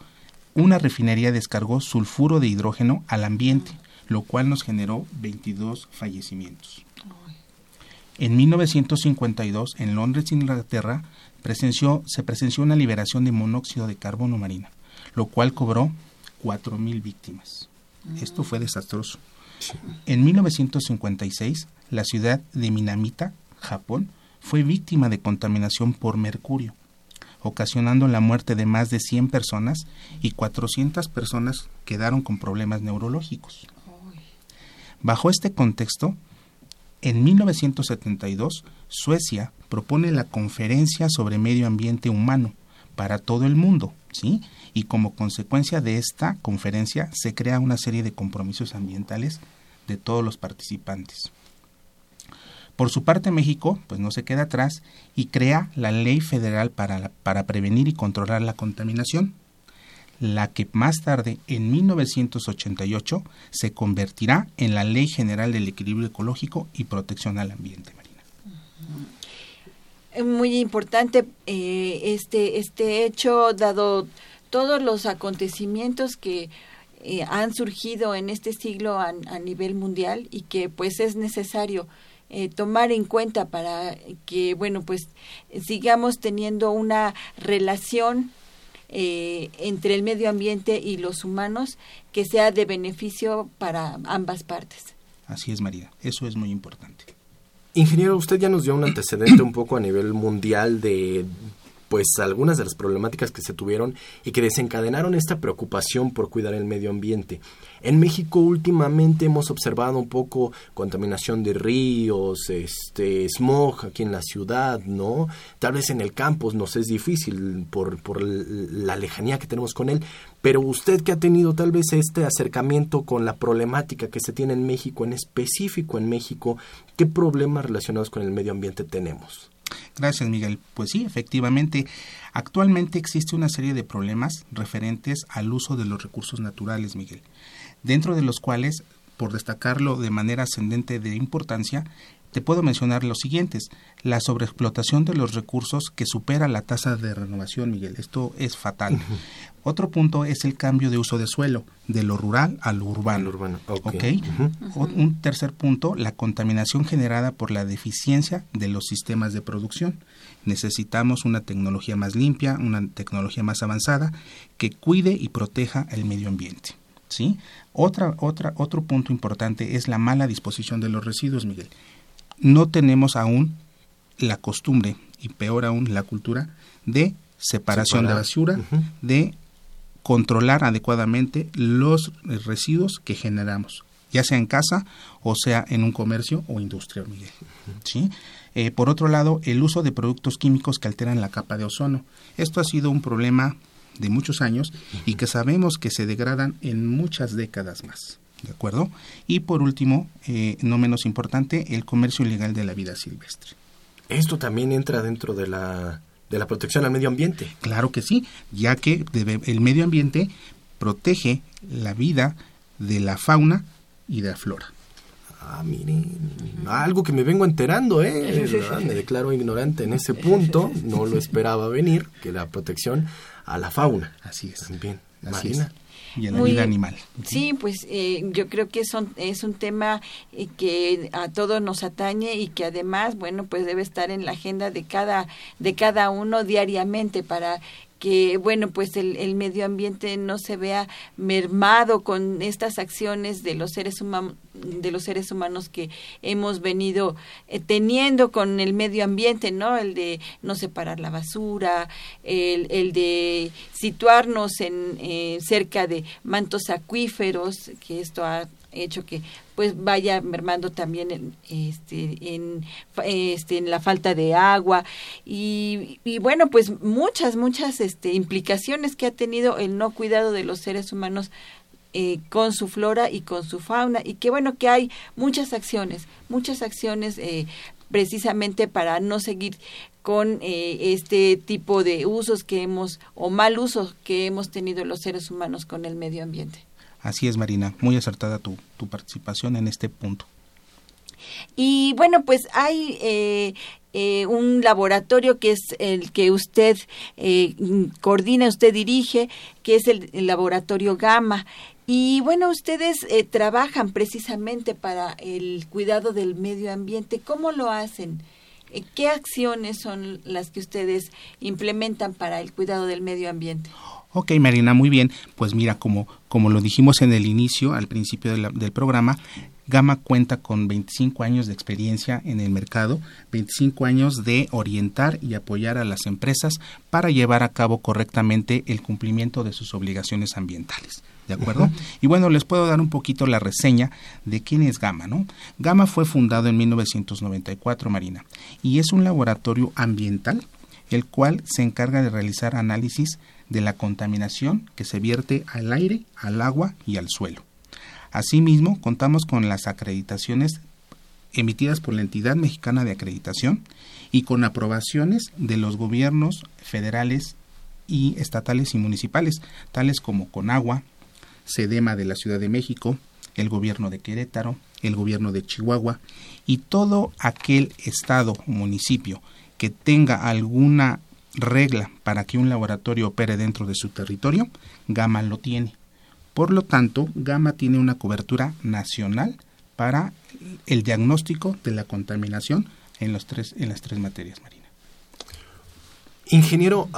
una refinería descargó sulfuro de hidrógeno al ambiente, lo cual nos generó 22 fallecimientos. En 1952, en Londres, Inglaterra, presenció, se presenció una liberación de monóxido de carbono marina, lo cual cobró 4.000 víctimas. Esto fue desastroso. En 1956, la ciudad de Minamita, Japón, fue víctima de contaminación por mercurio ocasionando la muerte de más de 100 personas y 400 personas quedaron con problemas neurológicos. Bajo este contexto, en 1972, Suecia propone la Conferencia sobre Medio Ambiente Humano para todo el mundo, ¿sí? Y como consecuencia de esta conferencia se crea una serie de compromisos ambientales de todos los participantes. Por su parte, México pues no se queda atrás y crea la Ley Federal para, para prevenir y controlar la contaminación, la que más tarde, en 1988, se convertirá en la Ley General del Equilibrio Ecológico y Protección al Ambiente Marina. Muy importante eh, este, este hecho, dado todos los acontecimientos que eh, han surgido en este siglo a, a nivel mundial y que pues es necesario eh, tomar en cuenta para que, bueno, pues sigamos teniendo una relación eh, entre el medio ambiente y los humanos que sea de beneficio para ambas partes. Así es, María. Eso es muy importante. Ingeniero, usted ya nos dio un antecedente un poco a nivel mundial de pues algunas de las problemáticas que se tuvieron y que desencadenaron esta preocupación por cuidar el medio ambiente. En México últimamente hemos observado un poco contaminación de ríos, este smog aquí en la ciudad, ¿no? Tal vez en el campus nos es difícil por, por la lejanía que tenemos con él, pero usted que ha tenido tal vez este acercamiento con la problemática que se tiene en México, en específico en México, ¿qué problemas relacionados con el medio ambiente tenemos? Gracias, Miguel. Pues sí, efectivamente, actualmente existe una serie de problemas referentes al uso de los recursos naturales, Miguel, dentro de los cuales, por destacarlo de manera ascendente de importancia, te puedo mencionar los siguientes. La sobreexplotación de los recursos que supera la tasa de renovación, Miguel. Esto es fatal. Otro punto es el cambio de uso de suelo, de lo rural a lo urbano. urbano. Un tercer punto, la contaminación generada por la deficiencia de los sistemas de producción. Necesitamos una tecnología más limpia, una tecnología más avanzada que cuide y proteja el medio ambiente. ¿sí? Otra, otra, otro punto importante es la mala disposición de los residuos, Miguel no tenemos aún la costumbre, y peor aún la cultura, de separación de basura, de controlar adecuadamente los residuos que generamos, ya sea en casa o sea en un comercio o industria, Miguel. ¿Sí? Eh, por otro lado, el uso de productos químicos que alteran la capa de ozono. Esto ha sido un problema de muchos años y que sabemos que se degradan en muchas décadas más. ¿De acuerdo? Y por último, eh, no menos importante, el comercio ilegal de la vida silvestre. Esto también entra dentro de la, de la protección al medio ambiente. Claro que sí, ya que el medio ambiente protege la vida de la fauna y de la flora. Ah, miren, algo que me vengo enterando, ¿eh? Me declaro ignorante en ese punto, *laughs* no lo esperaba venir, que la protección a la fauna. Así es. También, Así y la vida animal. Sí, pues eh, yo creo que son, es un tema eh, que a todos nos atañe y que además, bueno, pues debe estar en la agenda de cada, de cada uno diariamente para que bueno pues el, el, medio ambiente no se vea mermado con estas acciones de los seres humanos de los seres humanos que hemos venido eh, teniendo con el medio ambiente no el de no separar la basura el, el de situarnos en eh, cerca de mantos acuíferos que esto ha hecho que pues vaya mermando también en, este, en, este, en la falta de agua. Y, y, bueno pues muchas muchas este, implicaciones que ha tenido el no cuidado de los seres humanos eh, con su flora y con su fauna. Y que bueno que hay muchas acciones muchas acciones eh, precisamente para no seguir con eh, este tipo de usos que hemos o mal usos que hemos tenido los seres humanos con el medio ambiente Así es, Marina, muy acertada tu, tu participación en este punto. Y bueno, pues hay eh, eh, un laboratorio que es el que usted eh, coordina, usted dirige, que es el, laboratorio Gama. Y bueno, ustedes trabajan precisamente para el cuidado del medio ambiente. ¿Cómo lo hacen? ¿Qué acciones son las que ustedes implementan para el cuidado del medio ambiente? Ok, Marina, muy bien. Pues mira, como, como lo dijimos en el inicio, al principio del programa, Gama cuenta con 25 años de experiencia en el mercado, 25 años de orientar y apoyar a las empresas para llevar a cabo correctamente el cumplimiento de sus obligaciones ambientales. ¿De acuerdo? Y bueno, les puedo dar un poquito la reseña de quién es Gama, ¿no? Gama fue fundado en 1994, Marina, y es un laboratorio ambiental el cual se encarga de realizar análisis de la contaminación que se vierte al aire, al agua y al suelo. Asimismo, contamos con las acreditaciones emitidas por la entidad mexicana de acreditación y con aprobaciones de los gobiernos federales y estatales y municipales, tales como Conagua, Sedema de la Ciudad de México, el gobierno de Querétaro, el gobierno de Chihuahua y todo aquel estado o municipio que tenga alguna regla para que un laboratorio opere dentro de su territorio, Gama lo tiene. Por lo tanto, Gama tiene una cobertura nacional para el diagnóstico de la contaminación en, los tres, en las tres materias marinas. Ingeniero,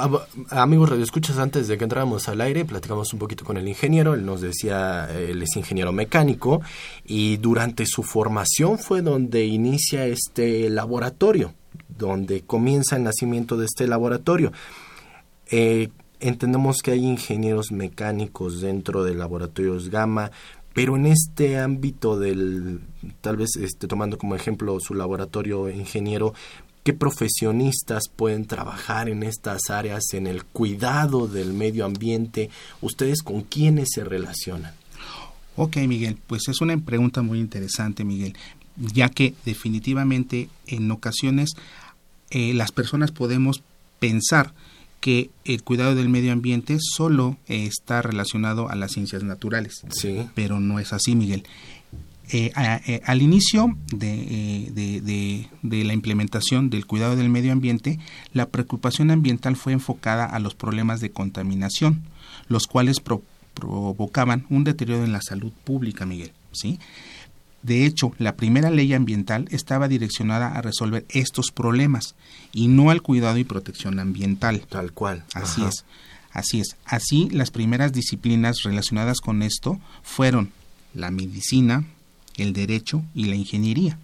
amigos radioescuchas, antes de que entráramos al aire, platicamos un poquito con el ingeniero. Él nos decía, él es ingeniero mecánico y durante su formación fue donde inicia este laboratorio, donde comienza el nacimiento de este laboratorio. Eh, entendemos que hay ingenieros mecánicos dentro de laboratorios Gamma, pero en este ámbito del, tal vez este, tomando como ejemplo su laboratorio ingeniero, ¿qué profesionistas pueden trabajar en estas áreas, en el cuidado del medio ambiente? ¿Ustedes con quiénes se relacionan? Ok, Miguel, pues es una pregunta muy interesante, Miguel, ya que definitivamente en ocasiones eh, las personas podemos pensar que el cuidado del medio ambiente solo eh, está relacionado a las ciencias naturales, Sí. pero no es así, Miguel. Eh, a- eh, al inicio de, eh, de- de- de la implementación del cuidado del medio ambiente, la preocupación ambiental fue enfocada a los problemas de contaminación, los cuales pro- provocaban un deterioro en la salud pública, Miguel. ¿sí? De hecho, la primera ley ambiental estaba direccionada a resolver estos problemas y no al cuidado y protección ambiental. Tal cual. Así Ajá. es. Así es. Así, las primeras disciplinas relacionadas con esto fueron la medicina, el derecho y la ingeniería.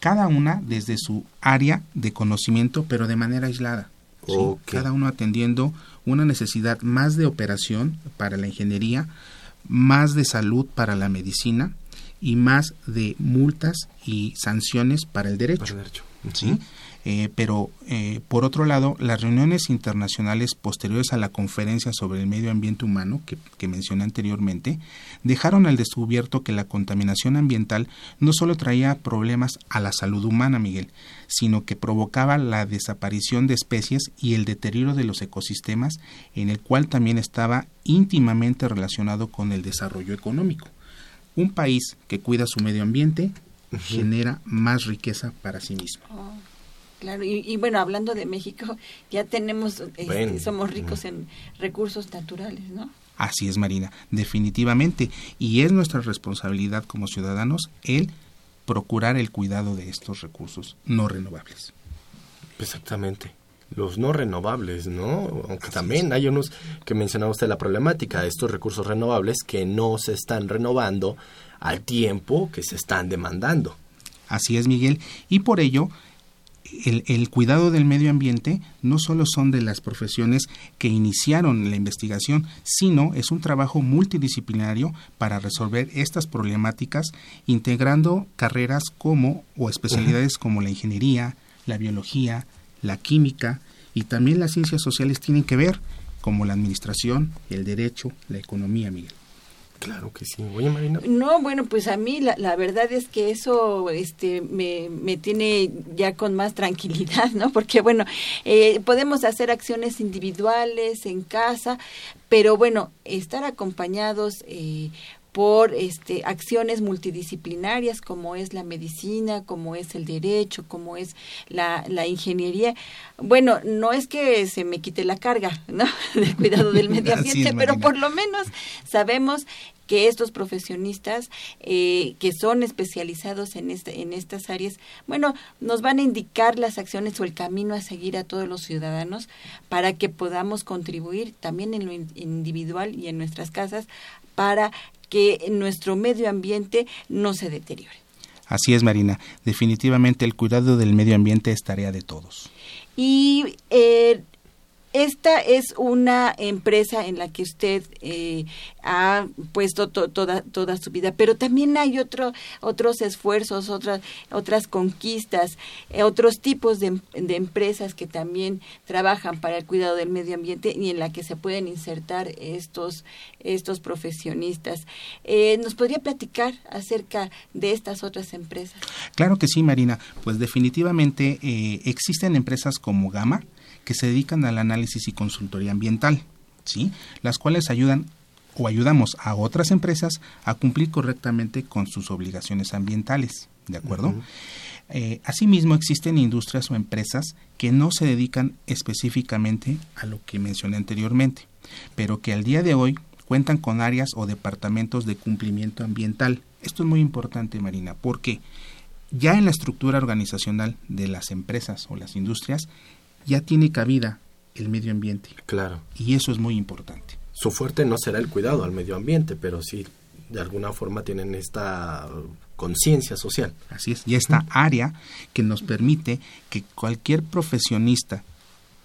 Cada una desde su área de conocimiento, pero de manera aislada. ¿sí? Cada uno atendiendo una necesidad más de operación para la ingeniería, más de salud para la medicina y más de multas y sanciones para el derecho. Para el derecho. ¿sí? Eh, pero, eh, por otro lado, las reuniones internacionales posteriores a la conferencia sobre el medio ambiente humano que, que mencioné anteriormente dejaron al descubierto que la contaminación ambiental no solo traía problemas a la salud humana, Miguel, sino que provocaba la desaparición de especies y el deterioro de los ecosistemas, en el cual también estaba íntimamente relacionado con el desarrollo económico. Un país que cuida su medio ambiente genera más riqueza para sí mismo. Oh, claro, y, y bueno, hablando de México, ya tenemos, este, Bueno. somos ricos en recursos naturales, ¿no? Así es, Marina, definitivamente. Y es nuestra responsabilidad como ciudadanos el procurar el cuidado de estos recursos no renovables. Exactamente. Los no renovables, ¿no? Aunque también hay unos que mencionaba usted la problemática de estos recursos renovables que no se están renovando al tiempo que se están demandando. Así es, Miguel. Y por ello, el, el cuidado del medio ambiente no solo son de las profesiones que iniciaron la investigación, sino es un trabajo multidisciplinario para resolver estas problemáticas, integrando carreras como o especialidades como la ingeniería, la biología, la química y también las ciencias sociales tienen que ver, como la administración, el derecho, la economía, Miguel. Claro que sí. Oye, Marina. No, bueno, pues a mí la, la verdad es que eso este, me, me tiene ya con más tranquilidad, ¿no? Porque, bueno, eh, podemos hacer acciones individuales en casa, pero bueno, estar acompañados eh, por este, acciones multidisciplinarias como es la medicina, como es el derecho, como es la, la ingeniería. Bueno, no es que se me quite la carga, ¿no? *laughs* Del cuidado del medio es, ambiente, pero por lo menos sabemos que estos profesionistas eh, que son especializados en, este, en estas áreas, bueno, nos van a indicar las acciones o el camino a seguir a todos los ciudadanos para que podamos contribuir también en lo in- individual y en nuestras casas para que nuestro medio ambiente no se deteriore. Así es, Marina. Definitivamente el cuidado del medio ambiente es tarea de todos. Y eh, esta es una empresa en la que usted eh, ha puesto to- toda toda su vida, pero también hay otro, otros esfuerzos, otras otras conquistas, eh, otros tipos de, de empresas que también trabajan para el cuidado del medio ambiente y en la que se pueden insertar estos estos profesionistas. Eh, ¿Nos podría platicar acerca de estas otras empresas? Claro que sí, Marina. Pues definitivamente eh, existen empresas como Gama que se dedican al análisis y consultoría ambiental, ¿sí? Las cuales ayudan o ayudamos a otras empresas a cumplir correctamente con sus obligaciones ambientales, ¿de acuerdo? Eh, asimismo, existen industrias o empresas que no se dedican específicamente a lo que mencioné anteriormente, pero que al día de hoy cuentan con áreas o departamentos de cumplimiento ambiental. Esto es muy importante, Marina, porque ya en la estructura organizacional de las empresas o las industrias ya tiene cabida el medio ambiente. Claro. Y eso es muy importante. Su fuerte no será el cuidado al medio ambiente, pero sí de alguna forma tienen esta conciencia social. Así es, y esta área que nos permite que cualquier profesionista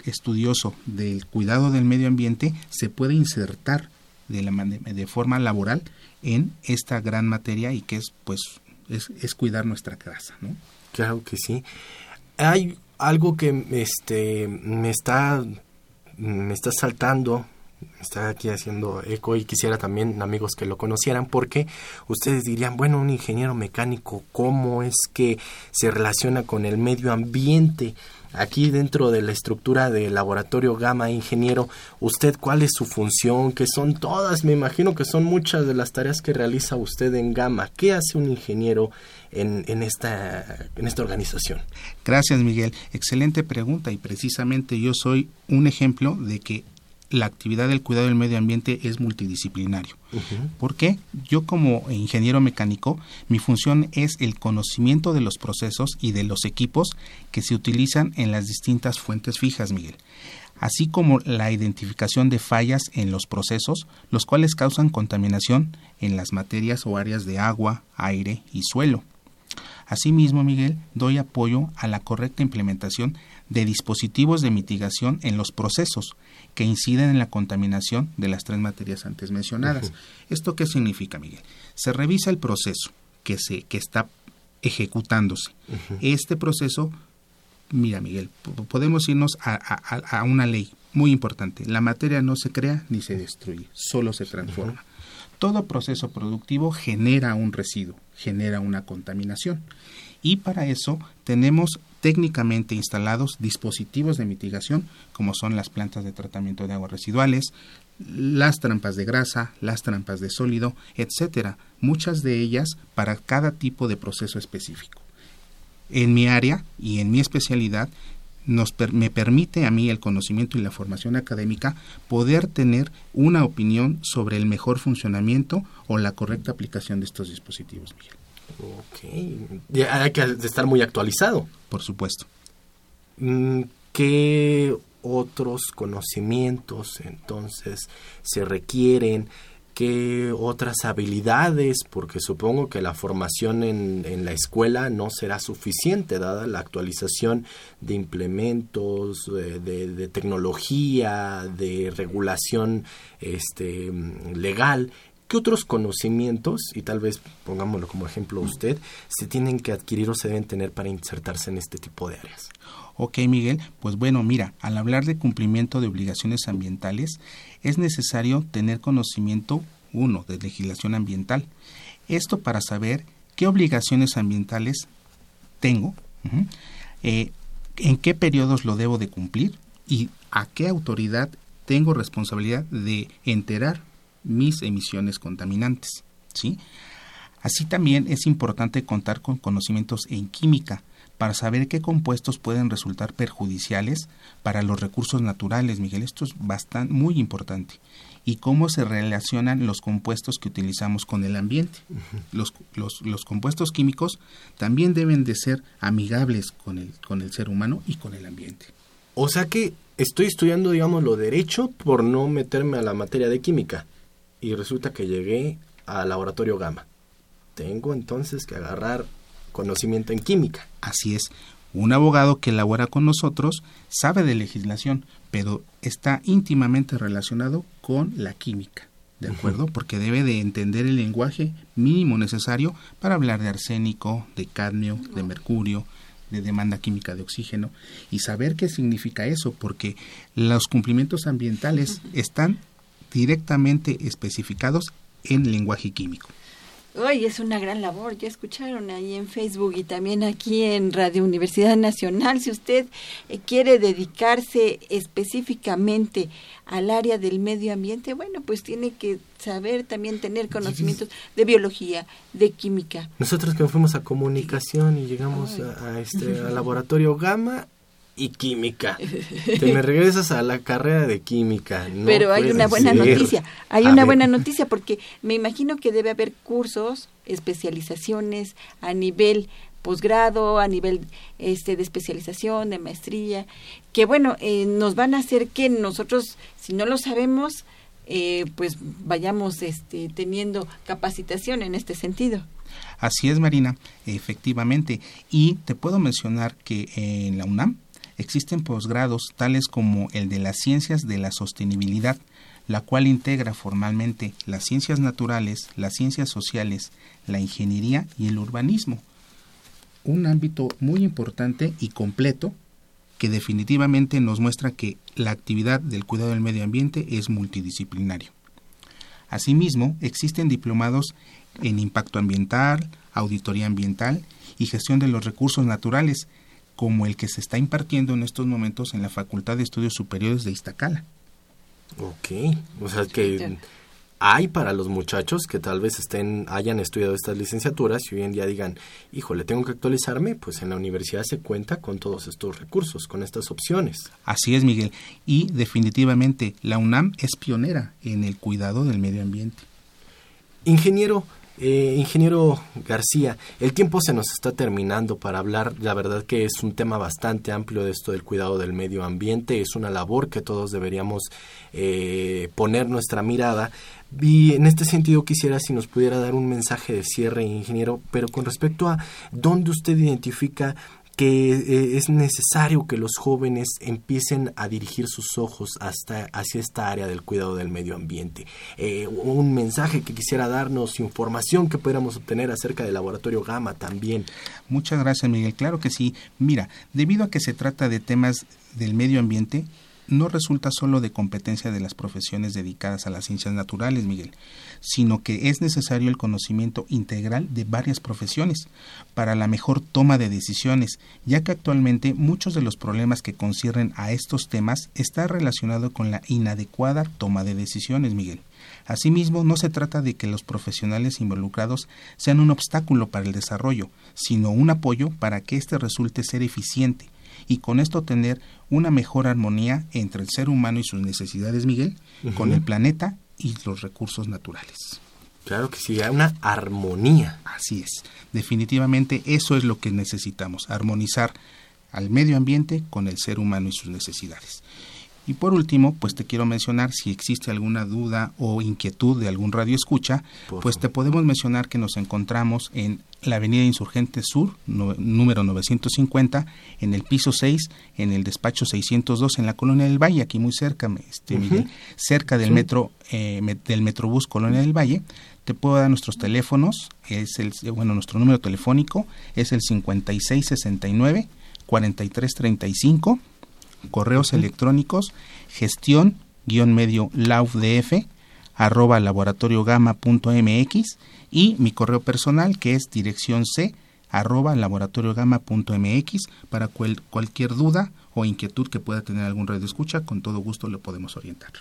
estudioso del cuidado del medio ambiente se pueda insertar de, la, de forma laboral en esta gran materia y que es pues es, es cuidar nuestra casa, ¿no? Claro que sí. Hay algo que este me está me está saltando está aquí haciendo eco y quisiera también amigos que lo conocieran porque ustedes dirían, bueno, un ingeniero mecánico, ¿cómo es que se relaciona con el medio ambiente? Aquí dentro de la estructura del laboratorio Gama Ingeniero, ¿usted cuál es su función? Que son todas, me imagino que son muchas de las tareas que realiza usted en Gama. ¿Qué hace un ingeniero en, en, esta, en esta organización? Gracias, Miguel. Excelente pregunta y precisamente yo soy un ejemplo de que la actividad del cuidado del medio ambiente es multidisciplinario. ¿Por qué? Yo como ingeniero mecánico, mi función es el conocimiento de los procesos y de los equipos que se utilizan en las distintas fuentes fijas, Miguel así como la identificación de fallas en los procesos, los cuales causan contaminación en las materias o áreas de agua, aire y suelo. Asimismo, Miguel, doy apoyo a la correcta implementación de dispositivos de mitigación en los procesos que inciden en la contaminación de las tres materias antes mencionadas. ¿Esto qué significa, Miguel? Se revisa el proceso que, se, que está ejecutándose. Este proceso, mira, Miguel, podemos irnos a, a, una ley muy importante. La materia no se crea ni se destruye, solo se transforma. Todo proceso productivo genera un residuo, genera una contaminación. Y para eso tenemos técnicamente instalados dispositivos de mitigación como son las plantas de tratamiento de aguas residuales, las trampas de grasa, las trampas de sólido, etcétera, muchas de ellas para cada tipo de proceso específico. En mi área y en mi especialidad nos me permite a mí el conocimiento y la formación académica poder tener una opinión sobre el mejor funcionamiento o la correcta aplicación de estos dispositivos, Miguel. Ok. hay que estar muy actualizado. Por supuesto. Mm, ¿Qué otros conocimientos entonces se requieren? ¿Qué otras habilidades? Porque supongo que la formación en, en, la escuela no será suficiente, dada la actualización de implementos, de, de tecnología, de regulación este, legal. ¿Qué otros conocimientos, y tal vez pongámoslo como ejemplo usted, se tienen que adquirir o se deben tener para insertarse en este tipo de áreas? Ok, Miguel, pues bueno, mira, al hablar de cumplimiento de obligaciones ambientales, es necesario tener conocimiento, uno, de legislación ambiental. Esto para saber qué obligaciones ambientales tengo, eh, en qué periodos lo debo de cumplir y a qué autoridad tengo responsabilidad de enterar mis emisiones contaminantes. ¿sí? Así también es importante contar con conocimientos en química para saber qué compuestos pueden resultar perjudiciales para los recursos naturales, Miguel. Esto es bastante, muy importante. Y cómo se relacionan los compuestos que utilizamos con el ambiente. los, los, los, compuestos químicos también deben de ser amigables con el, con el ser humano y con el ambiente. O sea que estoy estudiando, digamos, lo derecho por no meterme a la materia de química y resulta que llegué al laboratorio Gama. Tengo entonces que agarrar conocimiento en química. Así es. Un abogado que elabora con nosotros sabe de legislación, pero está íntimamente relacionado con la química. ¿De acuerdo? Porque debe de entender el lenguaje mínimo necesario para hablar de arsénico, de cadmio, de mercurio, de demanda química de oxígeno y saber qué significa eso, porque los cumplimientos ambientales están directamente especificados en lenguaje químico. Hoy es una gran labor, ya escucharon ahí en Facebook y también aquí en Radio Universidad Nacional. Si usted eh, quiere dedicarse específicamente al área del medio ambiente, bueno, pues tiene que saber también tener conocimientos de biología, de química. Nosotros que fuimos a comunicación y llegamos a, este *laughs* al laboratorio Gamma, y química. *laughs* Te me regresas a la carrera de química. Pero hay una buena noticia. Hay una buena noticia porque me imagino que debe haber cursos, especializaciones a nivel posgrado, a nivel este de especialización, de maestría, que bueno, eh, nos van a hacer que nosotros, si no lo sabemos, eh, pues vayamos este, teniendo capacitación en este sentido. Así es, Marina, efectivamente. Y te puedo mencionar que en la UNAM existen posgrados tales como el de las ciencias de la sostenibilidad, la cual integra formalmente las ciencias naturales, las ciencias sociales, la ingeniería y el urbanismo. Un ámbito muy importante y completo que definitivamente nos muestra que la actividad del cuidado del medio ambiente es multidisciplinario. Asimismo, existen diplomados en impacto ambiental, auditoría ambiental y gestión de los recursos naturales, como el que se está impartiendo en estos momentos en la Facultad de Estudios Superiores de Iztacala. Ok, o sea que hay para los muchachos que tal vez estén hayan estudiado estas licenciaturas y hoy en día digan, híjole, tengo que actualizarme, pues en la universidad se cuenta con todos estos recursos, con estas opciones. Así es, Miguel, y definitivamente la UNAM es pionera en el cuidado del medio ambiente. Ingeniero, eh, ingeniero García, el tiempo se nos está terminando para hablar. La verdad que es un tema bastante amplio de esto del cuidado del medio ambiente. Es una labor que todos deberíamos eh, poner nuestra mirada. Y en este sentido quisiera si nos pudiera dar un mensaje de cierre, ingeniero, pero con respecto a dónde usted identifica que eh, es necesario que los jóvenes empiecen a dirigir sus ojos hasta hacia esta área del cuidado del medio ambiente. Eh, un mensaje que quisiera darnos, información que pudiéramos obtener acerca del laboratorio Gama también. Muchas gracias, Miguel. Claro que sí. Mira, debido a que se trata de temas del medio ambiente, no resulta solo de competencia de las profesiones dedicadas a las ciencias naturales, Miguel, sino que es necesario el conocimiento integral de varias profesiones para la mejor toma de decisiones, ya que actualmente muchos de los problemas que conciernen a estos temas están relacionados con la inadecuada toma de decisiones, Miguel. Asimismo, no se trata de que los profesionales involucrados sean un obstáculo para el desarrollo, sino un apoyo para que éste resulte ser eficiente y con esto tener una mejor armonía entre el ser humano y sus necesidades, Miguel, con el planeta y los recursos naturales. Claro que sí, hay una armonía. Así es. Definitivamente eso es lo que necesitamos, armonizar al medio ambiente con el ser humano y sus necesidades. Y por último, pues te quiero mencionar si existe alguna duda o inquietud de algún radio escucha, pues te podemos mencionar que nos encontramos en la Avenida Insurgente Sur, número 950, en el piso 6, en el despacho 602, en la Colonia del Valle, aquí muy cerca, este, Miguel, cerca del metro, eh, del Metrobús Colonia del Valle. Te puedo dar nuestros teléfonos, es el, bueno, nuestro número telefónico es el 5669 4335 correos electrónicos gestión guion medio laufdf arroba laboratoriogama.mx y mi correo personal que es dirección c arroba laboratoriogama.mx para cualquier duda o inquietud que pueda tener algún de escucha, con todo gusto le podemos orientar.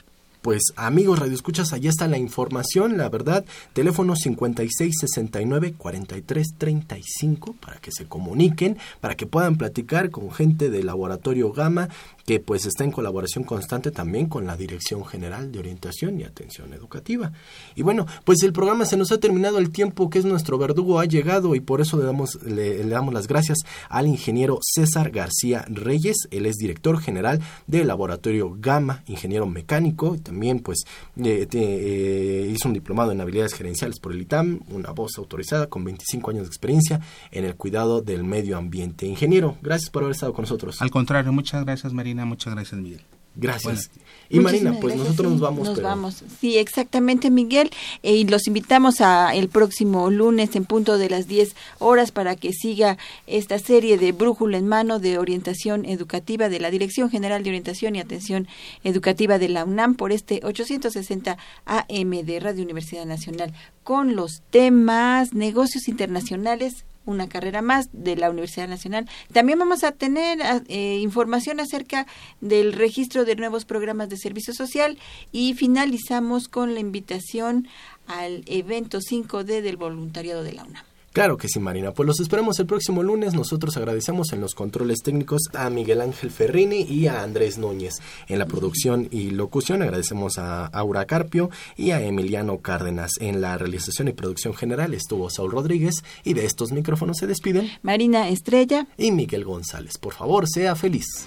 Pues amigos Radio Escuchas, allá está la información, la verdad. Teléfono 5669 4335 para que se comuniquen, para que puedan platicar con gente del Laboratorio Gama que pues está en colaboración constante también con la Dirección General de Orientación y Atención Educativa. Y bueno, pues el programa se nos ha terminado, el tiempo que es nuestro verdugo ha llegado y por eso le damos, le, damos las gracias al ingeniero César García Reyes, él es director general del Laboratorio Gama, ingeniero mecánico, también pues eh, eh, hizo un diplomado en habilidades gerenciales por el ITAM, una voz autorizada con 25 años de experiencia en el cuidado del medio ambiente. Ingeniero, gracias por haber estado con nosotros. Al contrario, muchas gracias Marina muchas gracias, Miguel. Gracias. Y Marina, pues nosotros nos vamos. Nos vamos. Sí, exactamente, Miguel. Eh, y los invitamos a el próximo lunes en punto de las 10 horas para que siga esta serie de Brújula en Mano de Orientación Educativa de la Dirección General de Orientación y Atención Educativa de la UNAM por este 860 AM de Radio Universidad Nacional con los temas negocios internacionales una carrera más de la Universidad Nacional. También vamos a tener eh, información acerca del registro de nuevos programas de servicio social y finalizamos con la invitación al evento 5D del voluntariado de la UNAM. Claro que sí, Marina. Pues los esperamos el próximo lunes. Nosotros agradecemos en los controles técnicos a Miguel Ángel Ferrini y a Andrés Núñez. En la producción y locución agradecemos a Aura Carpio y a Emiliano Cárdenas. En la realización y producción general estuvo Saúl Rodríguez y de estos micrófonos se despiden Marina Estrella y Miguel González. Por favor, sea feliz.